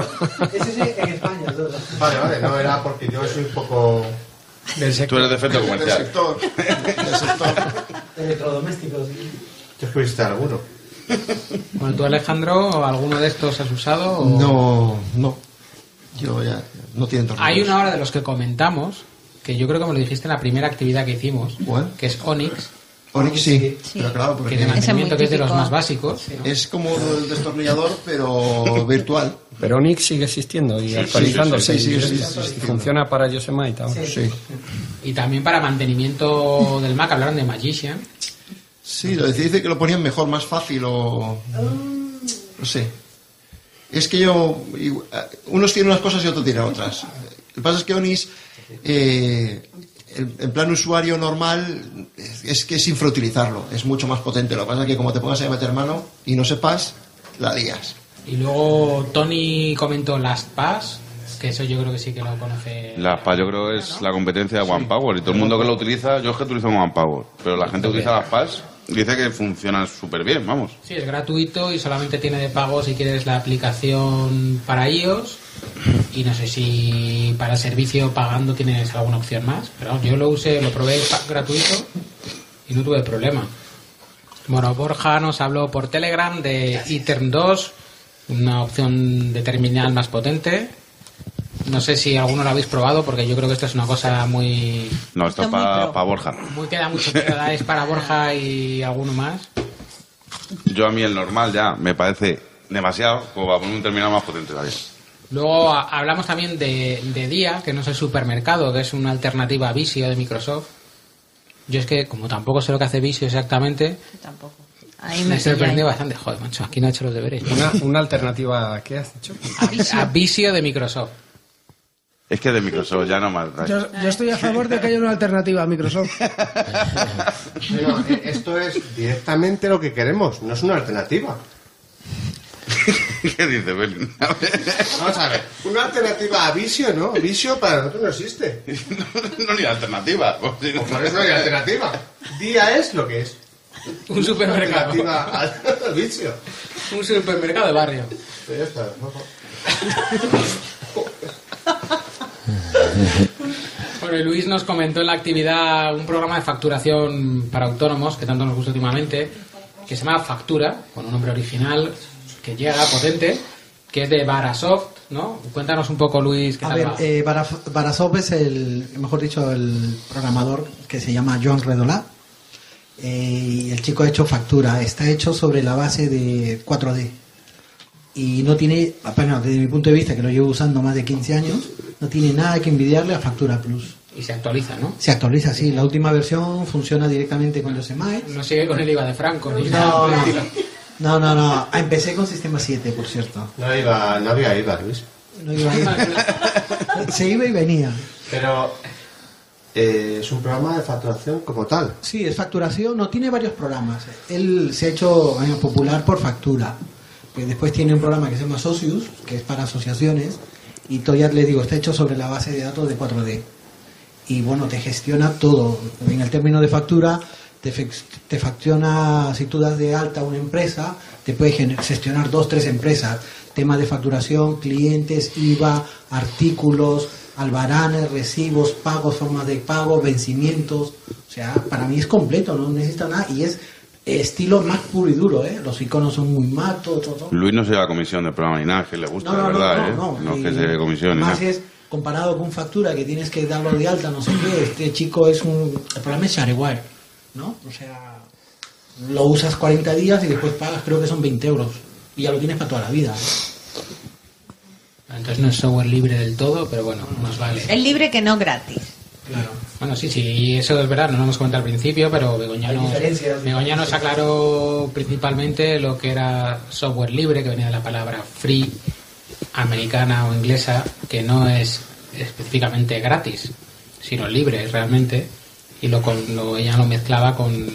Ese sí en España. todo. Vale, vale, no era porque yo soy un poco... Tú eres de efecto Del comercial. sector. Del sector. Electrodomésticos. Yo es que alguno. Bueno, tú Alejandro, ¿alguno de estos has usado? o- No, no. Yo ya. No tienen tornillos. Hay una hora de los que comentamos, que yo creo que me lo dijiste en la primera actividad que hicimos, ¿Cuál? que es Onyx, Onyx sí, Sí. pero claro, que porque es de mantenimiento, que es de los más básicos. es como el destornillador, pero virtual. Pero Onyx sigue existiendo y actualizándose. sí, sí, y- sí, sí, y sí, sí. funciona para Yosemite ahora. Sí. Y también para mantenimiento del Mac, hablaron de Magician. Sí, lo decía, dice que lo ponían mejor, más fácil o. No sé. Es que yo. igu- Unos tienen unas cosas y otros tienen otras. Lo que pasa es que Onis, eh, en, plan usuario normal, es, que es infrautilizarlo. Es mucho más potente. Lo que pasa es que como te pongas a meter mano y no sepas, la lías. Y luego Tony comentó LastPass, que eso yo creo que sí que lo conoce. Las PAS yo creo que es la competencia de OnePower y todo el mundo que lo utiliza, yo es que utilizo OnePower, pero la gente que utiliza las PAS dice que funcionan súper bien, vamos. Sí, es gratuito y solamente tiene de pago si quieres la aplicación para iOS. Y no sé si para servicio pagando tienes alguna opción más. Pero yo lo usé, lo probé gratuito y no tuve problema. Bueno, Borja nos habló por Telegram de Etherm 2, una opción de terminal más potente. No sé si alguno lo habéis probado porque yo creo que esto es una cosa muy... No, esto es Esto para pro. Borja. muy queda mucho que es para Borja y alguno más. Yo a mí el normal ya me parece demasiado como para poner un terminal más potente todavía. Luego a- hablamos también de, de Dia, que no es el supermercado, que es una alternativa a Visio de Microsoft. Yo es que, como tampoco sé lo que hace Visio exactamente, Tampoco. Ahí me me sorprendió bastante. Joder, macho, aquí no he hecho los deberes. Una, una alternativa, ¿qué has dicho? A, a Visio de Microsoft. Es que de Microsoft ya no más. Yo, yo estoy a favor de que haya una alternativa a Microsoft. No, eh, esto es directamente lo que queremos, no es una alternativa. ¿Qué dice ver. Vamos a ver, una alternativa a Visio, ¿no? Visio para nosotros no existe. no ni alternativa. Pues sí, no. Por eso no hay alternativa. Día es lo que es. Un supermercado. Al. Un supermercado de barrio. Pero ya está, ¿no? Bueno, y Luis nos comentó en la actividad un programa de facturación para autónomos que tanto nos gusta últimamente, que se llama Factura, con un nombre original que llega potente, que es de Barasoft ¿no? Cuéntanos un poco, Luis, qué A tal ver, va? eh, Barasov es el, mejor dicho, el programador que se llama John Redolá. Eh, y el chico ha hecho factura. Está hecho sobre la base de 4D. Y no tiene, apenas desde mi punto de vista, que lo llevo usando más de 15 años, no tiene nada que envidiarle a Factura Plus. Y se actualiza, ¿no? Se actualiza, sí. La última versión funciona directamente con Yosemite. No sigue con el IVA de Franco. ni No, no. No, no, no. Ah, Empecé con Sistema 7, por cierto. No, iba, no había IVA, Luis. No iba a ir. Se iba y venía. Pero eh, es un programa de facturación como tal. Sí, es facturación, no tiene varios programas. Él se ha hecho popular por factura. Pero después tiene un programa que se llama Socius, que es para asociaciones, y todavía les digo, está hecho sobre la base de datos de 4D. Y bueno, te gestiona todo. En el término de factura, te, te facciona, si tú das de alta una empresa, te puede gestionar dos, tres empresas. Temas de facturación, clientes, IVA, artículos, albaranes, recibos, pagos, formas de pago, vencimientos. O sea, para mí es completo, no necesita nada y es estilo Mac puro y duro, ¿eh? Los iconos son muy Mac, todo, todo. Luis no se lleva comisión del programa ni nada, que le gusta, de verdad, ¿eh? No, es que se dé comisión Más es comparado con factura que tienes que darlo de alta, no sé qué. Este chico es un. El programa es Shareware, ¿no? O sea, lo usas 40 días y después pagas, creo que son 20 euros. Y ya lo tienes para toda la vida. ¿eh? Entonces no es software libre del todo, pero bueno, nos vale. Es libre que no gratis. Claro. Bueno, sí, sí, eso es verdad, no lo hemos comentado al principio, pero Begoña nos. Begoña nos aclaró principalmente lo que era software libre, que venía de la palabra free, americana o inglesa, que no es específicamente gratis, sino libre realmente, y lo, con, lo ella lo mezclaba con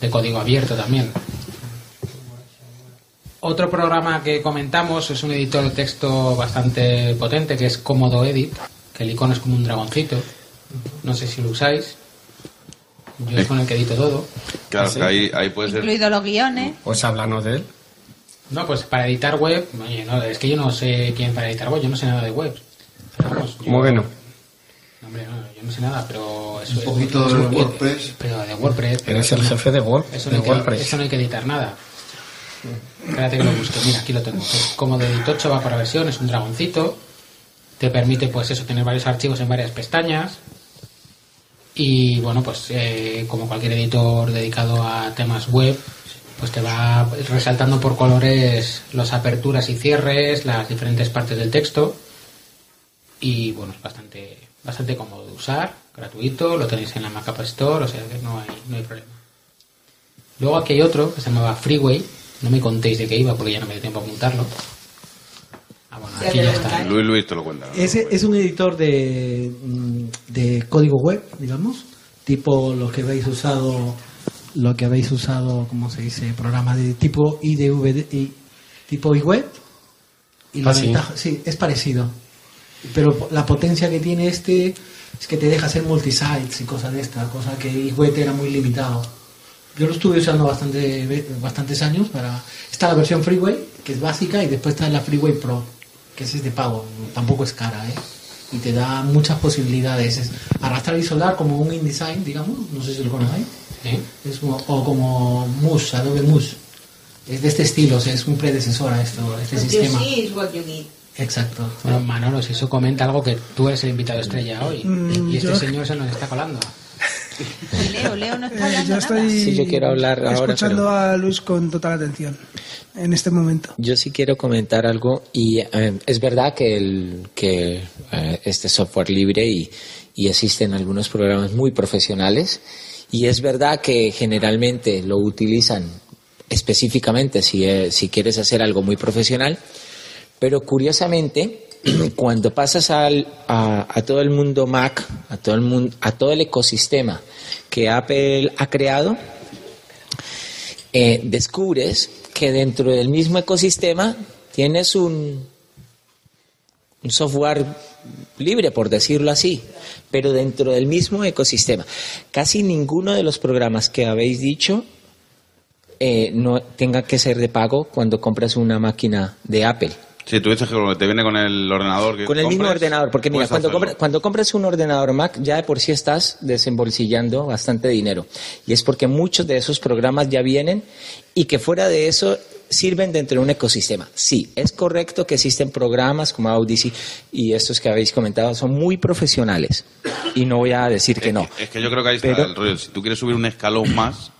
de código abierto también. Otro programa que comentamos es un editor de texto bastante potente, que es Cómodo Edit, que el icono es como un dragoncito. No sé si lo usáis. Yo es con el que edito todo. Claro, que ahí, ahí puede ser... Incluido los guiones. Pues háblanos de él. No, pues para editar web, oye, no, es que yo no sé quién para editar web, yo no sé nada de web. Vamos, yo- ¿Cómo que no? No, Hombre, no, yo no sé nada, pero eso Un es- poquito de es que- WordPress. Pero de WordPress. pero Eres el no- jefe de, Word, Eso de no, hay que, WordPress. eso no hay que editar nada. Espérate que lo busque. Mira, aquí lo tengo. Es como de 8 va por versión, es un dragoncito. Te permite, pues eso, tener varios archivos en varias pestañas. Y bueno, pues eh, como cualquier editor dedicado a temas web, pues te va resaltando por colores las aperturas y cierres, las diferentes partes del texto. Y bueno, es bastante, bastante cómodo de usar, gratuito, lo tenéis en la Mac App Store, o sea que no hay, no hay problema. Luego aquí hay otro que se llamaba Freeway, no me contéis de qué iba porque ya no me dio tiempo a apuntarlo. Ah, bueno, aquí ya está. Luis Luis te lo cuenta. ¿no? Ese es un editor de, mm, de código web, digamos, tipo lo que habéis usado, lo que habéis usado, ¿cómo se dice? Programa de tipo IDV, y, tipo iWeb. Y la Ah, sí. ventaja, sí, es parecido. Pero la potencia que tiene este es que te deja hacer multisites y cosas de estas, cosa que iWeb era muy limitado. Yo lo estuve usando bastante, ve- bastantes años para... Está la versión Freeway, que es básica, y después está la Freeway Pro, que es de pago, tampoco es cara, ¿eh? Y te da muchas posibilidades. Es arrastrar y soldar como un InDesign, digamos, no sé si lo conocéis. ¿Eh? Es como- o como Mush, Adobe Mush. Es de este estilo, o sea, es un predecesor a esto, a este sistema. Exacto. Bueno, Manolo, si eso comenta algo que tú eres el invitado estrella hoy. Mm, y este yo- señor se nos está colando. Leo, Leo no está Eh, yo nada. estoy Sí, yo quiero hablar ahora, escuchando pero- a Luis con total atención en este momento. Yo sí quiero comentar algo y eh, es verdad que, el, que eh, este software libre y, y existen algunos programas muy profesionales y es verdad que generalmente lo utilizan específicamente si, eh, si quieres hacer algo muy profesional, pero curiosamente cuando pasas al- a, todo el mundo Mac, a todo el mundo, a todo el ecosistema que Apple ha creado, eh, descubres que dentro del mismo ecosistema tienes un, un software libre, por decirlo así, pero dentro del mismo ecosistema. Casi ninguno de los programas que habéis dicho eh, no tenga que ser de pago cuando compras una máquina de Apple. Si tú dices que te viene con el ordenador que Con el mismo compres, ordenador, porque mira, cuando, hacerlo. compra- cuando compras un ordenador Mac ya de por sí estás desembolsillando bastante dinero. Y es porque muchos de esos programas ya vienen y que fuera de eso sirven dentro de un ecosistema. Sí, es correcto que existen programas como Odyssey y estos que habéis comentado son muy profesionales. Y no voy a decir que no. Es que yo creo que ahí está Pero- el rollo. Si tú quieres subir un escalón más,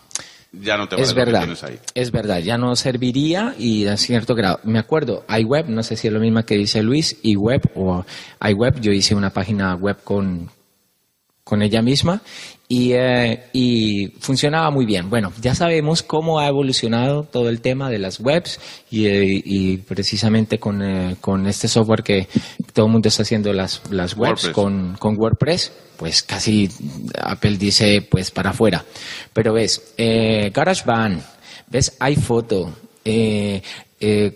ya no te Es verdad, ahí. es verdad, ya no serviría y a cierto grado. Me acuerdo, iWeb, no sé si es lo mismo que dice Luis, iWeb o iWeb, yo hice una página web con, con ella misma y, eh, y funcionaba muy bien. Bueno, ya sabemos cómo ha evolucionado todo el tema de las webs y, eh, y precisamente con, eh, con este software que todo el mundo está haciendo las, las webs WordPress. con, con WordPress, pues casi Apple dice pues para afuera. Pero ves, GarageBand, ves iPhoto,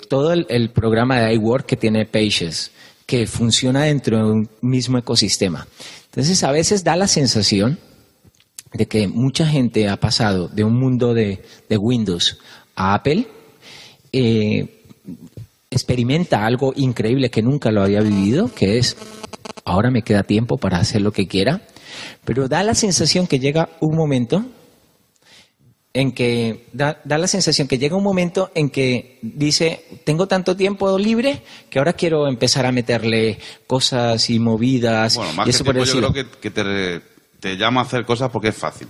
todo el, el programa de iWork que tiene Pages, que funciona dentro de un mismo ecosistema. Entonces a veces da la sensación de que mucha gente ha pasado de un mundo de, de Windows a Apple, eh, experimenta algo increíble que nunca lo había vivido, que es, ahora me queda tiempo para hacer lo que quiera, pero da la sensación que llega un momento en que da, da la sensación que llega un momento en que dice, tengo tanto tiempo libre que ahora quiero empezar a meterle cosas y movidas Bueno, más y que eso tiempo, el yo creo que, que te, te llama a hacer cosas porque es fácil.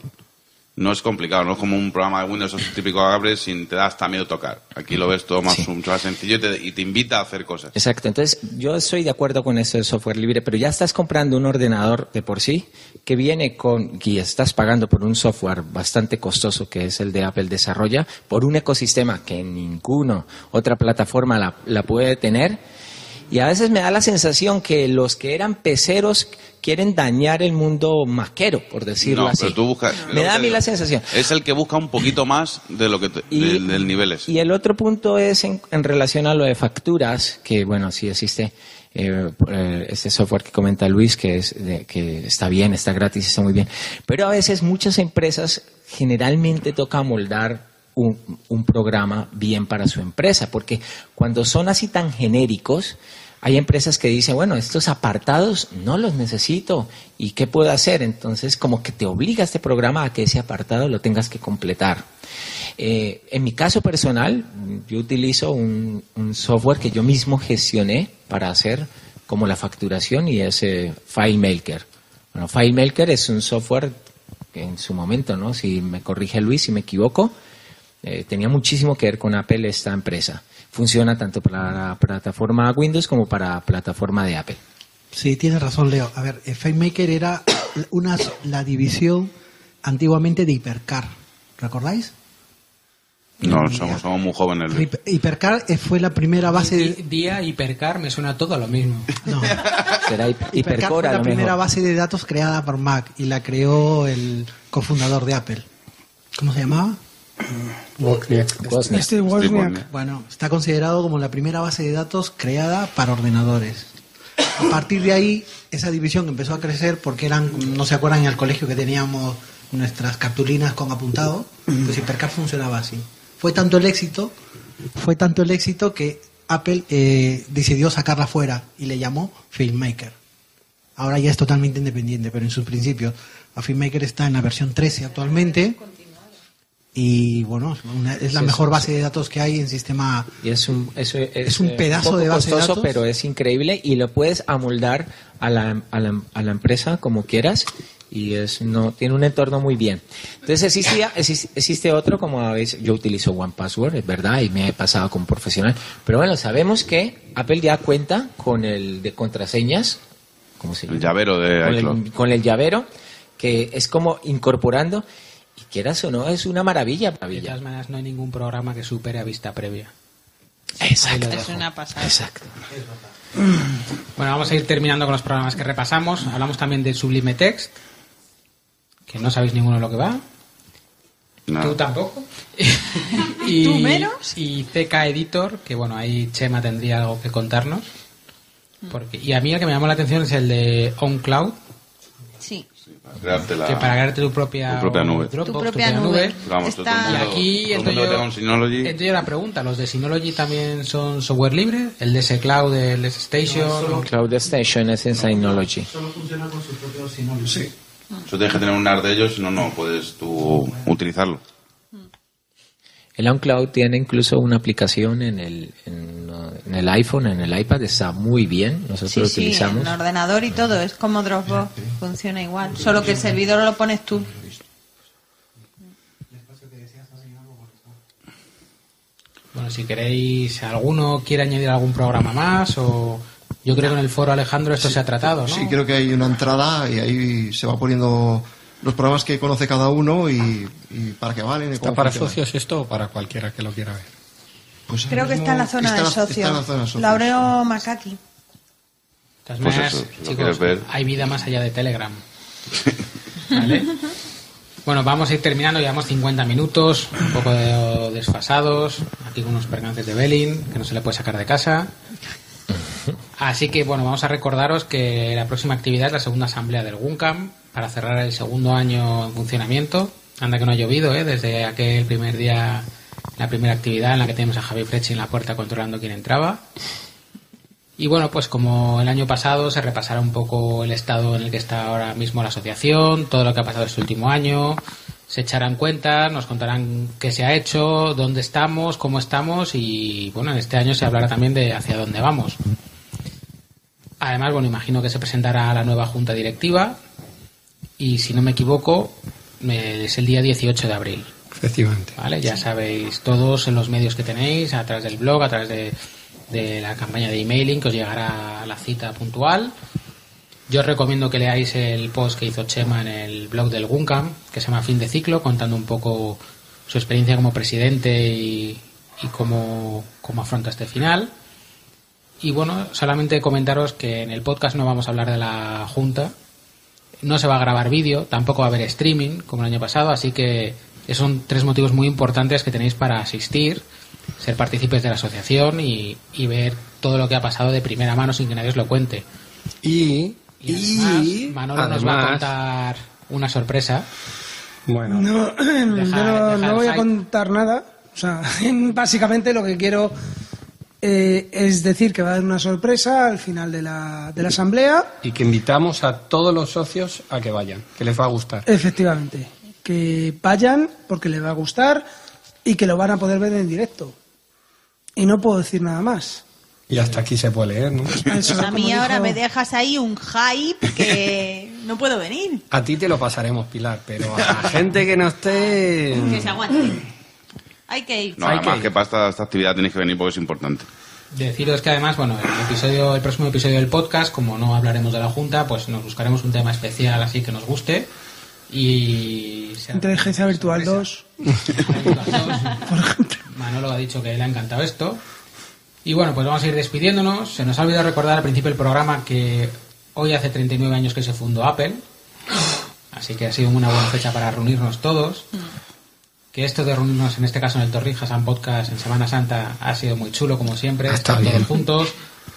No es complicado, no es como un programa de Windows esos típico abres sin te da hasta miedo tocar. Aquí lo ves todo más, Sí. mucho más sencillo y te, y te invita a hacer cosas. Exacto, entonces yo estoy de acuerdo con eso de software libre, pero ya estás comprando un ordenador de por sí que viene con, y estás pagando por un software bastante costoso que es el de Apple desarrolla, por un ecosistema que ninguna otra plataforma la, la puede tener. Y a veces me da la sensación que los que eran peceros quieren dañar el mundo maquero, por decirlo No, así. pero tú buscas- me da a mí la sensación. Es el que busca un poquito más de lo que te- Y- del, del nivel ese. Y el otro punto es en, en relación a lo de facturas, que bueno, sí existe eh, eh, este software que comenta Luis, que, es de- que está bien, está gratis, está muy bien. Pero a veces muchas empresas generalmente toca moldar un, programa bien para su empresa, porque cuando son así tan genéricos, hay empresas que dicen, bueno, estos apartados no los necesito y ¿qué puedo hacer? Entonces, como que te obliga este programa a que ese apartado lo tengas que completar. Eh, en mi caso personal, yo utilizo un, software que yo mismo gestioné para hacer como la facturación y es FileMaker. Bueno, FileMaker es un software que en su momento, ¿no? Si me corrige Luis, si me equivoco, eh, tenía muchísimo que ver con Apple esta empresa. Funciona tanto para la plataforma Windows como para la plataforma de Apple. Sí, tienes razón, Leo. A ver, eh, FileMaker era una, la división antiguamente de Hypercar. ¿Recordáis? No, somos, somos muy jóvenes. Hypercar eh, fue la primera base de... Día hipercar me suena todo a lo mismo. No, Será hi- fue la lo primera mejor. base de datos creada por Mac y la creó el cofundador de Apple. ¿Cómo se llamaba? Wozniak. Wozniak. Este Wozniak. bueno. Está considerado como la primera base de datos creada para ordenadores. A partir de ahí, esa división empezó a crecer porque eran, no se acuerdan en el colegio que teníamos nuestras cartulinas con apuntado, pues Hypercar funcionaba así. Fue tanto el éxito, fue tanto el éxito que Apple eh, decidió sacarla fuera y le llamó FilmMaker. Ahora ya es totalmente independiente, pero en sus principios, a FilmMaker está en la versión 13 actualmente. Y bueno, una- es la Sí, mejor sí, base de datos que hay en sistema Y es un, eso es, Es un eh, pedazo poco de base de costoso, datos. pero es increíble y lo puedes amoldar a la, a la, a la empresa como quieras y es no tiene un entorno muy bien. Entonces existía, existe, existe otro, como habéis, yo utilizo One Password, es verdad, y me he pasado como profesional. Pero bueno, sabemos que Apple ya cuenta con el de contraseñas, ¿cómo se llama? El llavero de con el, con el llavero, que es como incorporando, quieras o no, es una maravilla. De maravilla. todas maneras, no hay ningún programa que supere a vista previa. Exacto. Es una pasada. Exacto. Bueno, vamos a ir terminando con los programas que repasamos. Hablamos también de Sublime Text, que no sabéis ninguno de lo que va. No. Tú tampoco. y, ¿Tú menos? Y CK Editor, que bueno, ahí Chema tendría algo que contarnos. Porque, y a mí el que me llamó la atención es el de OnCloud, Sí. Crearte la- que para crearte tu propia, Tu propia nube. Dropbox, Tu tu propia nube. Vamos, todo Está- el Y mundo- aquí todo mundo que yo, un Synology. entro yo la pregunta, ¿los de Synology también son software libre? ¿El de Cloud, el de Station? Cloud Station es en Synology. Solo funciona con su propio Synology. Sí. Eso tienes que tener un NAR de ellos, si no, no puedes tú utilizarlo. El OnCloud tiene incluso una aplicación en el, en, en el iPhone, en el iPad, está muy bien. Nosotros Sí, lo sí, utilizamos. en ordenador y todo, es como Dropbox, funciona igual. Solo que el servidor lo pones tú. Bueno, si queréis, alguno quiere añadir algún programa más o... Yo creo que en el foro Alejandro esto se ha tratado, ¿no? Sí, creo que hay una entrada y ahí se va poniendo los programas que conoce cada uno y, y para qué valen. y ¿Está cómo para socios esto o para cualquiera que lo quiera ver? Pues Creo que está en la zona está de la- socios. está en la zona de socios. Laureo Macaki. De todas Pues maneras, eso, si chicos, ver. hay vida más allá de Telegram. ¿Vale? Bueno, vamos a ir terminando, llevamos 50 minutos, un poco de- desfasados, aquí con unos percances de Belin, que no se le puede sacar de casa. Así que bueno, vamos a recordaros que la próxima actividad es la segunda asamblea del WUNCAM para cerrar el segundo año en funcionamiento. Anda que no ha llovido, ¿eh? Desde aquel primer día, la primera actividad en la que tenemos a Javi Frechi en la puerta controlando quién entraba. Y bueno, pues como el año pasado se repasará un poco el estado en el que está ahora mismo la asociación, todo lo que ha pasado este último año, se echarán cuentas, nos contarán qué se ha hecho, dónde estamos, cómo estamos y bueno, en este año se hablará también de hacia dónde vamos. Además, bueno, imagino que se presentará la nueva junta directiva y si no me equivoco es el día 18 de abril. Efectivamente. ¿vale? Ya sabéis todos en los medios que tenéis, a través del blog, a través de, de la campaña de emailing, que os llegará la cita puntual. Yo os recomiendo que leáis el post que hizo Chema en el blog del Guncam, que se llama Fin de Ciclo, contando un poco su experiencia como presidente y, cómo, cómo afronta este final. Y bueno, solamente comentaros que en el podcast no vamos a hablar de la Junta, no se va a grabar vídeo, tampoco va a haber streaming como el año pasado, así que esos son tres motivos muy importantes que tenéis para asistir, ser partícipes de la asociación y, y ver todo lo que ha pasado de primera mano sin que nadie os lo cuente. Y, Y además, y Manolo nos va a contar una sorpresa. Bueno, No, yo no, voy a contar nada. O sea, básicamente lo que quiero eh, es decir que va a haber una sorpresa al final de la, de la asamblea. y que invitamos a todos los socios a que vayan, que les va a gustar. Efectivamente. Que vayan porque les va a gustar y que lo van a poder ver en directo. Y no puedo decir nada más. Y hasta aquí se puede leer, ¿no? Eso, A mí ahora dijo- me dejas ahí un hype que no puedo venir. A ti te lo pasaremos, Pilar, pero a la gente que no esté... Que se aguante. Hay que ir. No, Hay además que- que, para esta, esta actividad tenéis que venir porque es importante. Deciros que además, bueno, el episodio, el próximo episodio del podcast, como no hablaremos de la Junta, pues nos buscaremos un tema especial así que nos guste y Inteligencia Virtual 2. Por ejemplo. Manolo ha dicho que le ha encantado esto. Y bueno, pues vamos a ir despidiéndonos. Se nos ha olvidado recordar al principio del programa que hoy hace 39 años que se fundó Apple. Así que ha sido una buena fecha para reunirnos todos. Que esto de reunirnos, en este caso en el Torrijas and Podcast en Semana Santa, ha sido muy chulo, como siempre. Está Estar todos bien. juntos,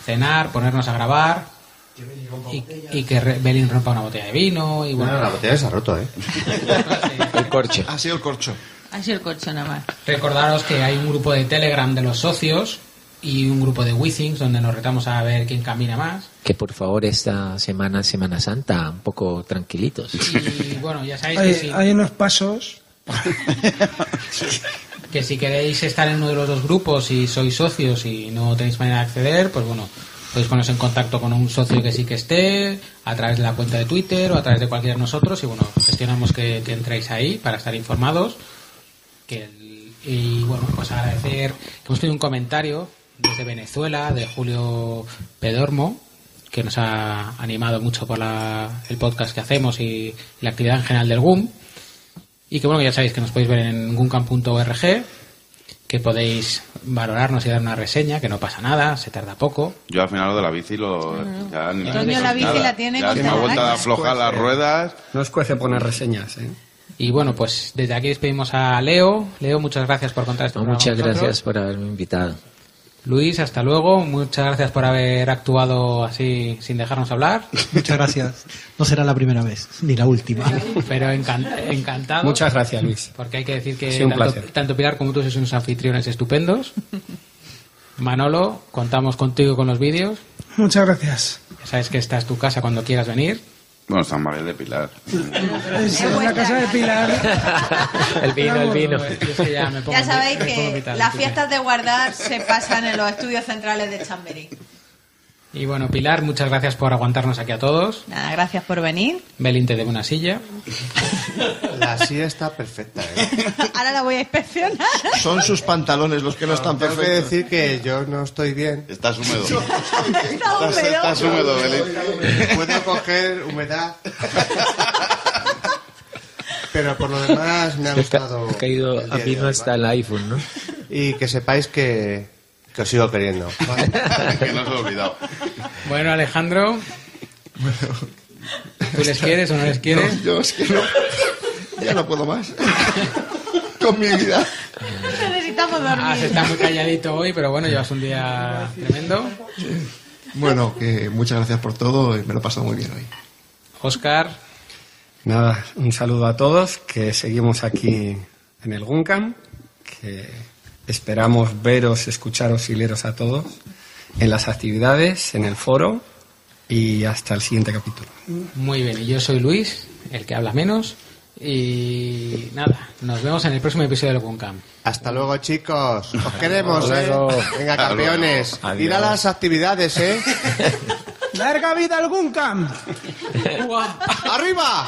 cenar, ponernos a grabar. Y, y que Belin rompa una botella de vino. Y bueno, Bueno, la botella se ha roto, ¿eh? El corcho. Ha sido el corcho. Ha sido el corcho nada más. Recordaros que hay un grupo de Telegram de los socios y un grupo de Withings donde nos retamos a ver quién camina más. Que por favor esta semana, Semana Santa, un poco tranquilitos. Y bueno, ya sabéis que Hay, si, hay unos pasos. que si queréis estar en uno de los dos grupos y sois socios y no tenéis manera de acceder, pues bueno, podéis poneros en contacto con un socio que sí que esté a través de la cuenta de Twitter o a través de cualquiera de nosotros y bueno, gestionamos que, que entréis ahí para estar informados. Que el- y bueno, pues agradecer que hemos tenido un comentario desde Venezuela de Julio Pedormo que nos ha animado mucho por la- el podcast que hacemos y la actividad en general del GUM. Y que bueno, que ya sabéis que nos podéis ver en guncam.org, que podéis valorarnos y dar una reseña, que no pasa nada, se tarda poco. Yo al final lo de la bici lo... Ya ni la bici nada. la tiene Ya me ha vuelto a aflojar las ruedas. No es cuece poner reseñas, ¿eh? Y bueno, pues desde aquí despedimos a Leo. Leo, muchas gracias por contar esto. No, muchas gracias por haberme invitado. Luis, hasta luego. Muchas gracias por haber actuado así sin dejarnos hablar. Muchas gracias. No será la primera vez, ni la última. Pero encan- encantado. Muchas gracias, Luis. Porque hay que decir que Sí, un tanto, placer. tanto Pilar como tú sois unos anfitriones estupendos. Manolo, contamos contigo con los vídeos. Muchas gracias. Ya sabes que esta es tu casa cuando quieras venir. Bueno, San Mabel de Pilar. Es la casa de Pilar. El vino, el vino. Ya sabéis que las fiestas de guardar se pasan en los estudios centrales de Chamberí. Y bueno, Pilar, muchas gracias por aguantarnos aquí a todos. Nada, gracias por venir. Belín te debe una silla. La silla está perfecta, ¿eh? Ahora la voy a inspeccionar. Son sus pantalones los que no están Tengo que perfectos. decir que yo no estoy bien. Estás húmedo. Está Estás, húmedo. estás húmedo, Belén. Puedo coger humedad. Pero por lo demás me ha gustado. Ha caído a día mí de no hoy, está el iPhone, ¿no? Y que sepáis que, que os sigo queriendo. ¿vale? que no se lo he olvidado. Bueno, Alejandro. ¿Tú les quieres o no les quieres? No, yo es que no. Ya no puedo más. Con mi vida. Necesitamos Ah, se dormir. está muy calladito hoy, pero bueno, llevas un día tremendo. Bueno, que muchas gracias por todo y me lo he pasado muy bien hoy. Oscar, Nada, un saludo a todos, que seguimos aquí en el Guncam, que esperamos veros, escucharos y leeros a todos en las actividades, en el foro y hasta el siguiente capítulo. muy bien. Y yo soy Luis, el que habla menos. Y nada, nos vemos en el próximo episodio del Buncamp. Hasta luego, chicos. Os queremos, ¿eh? Venga, campeones. Ir a las actividades, ¿eh? ¡Larga vida al Guncam! ¡Arriba!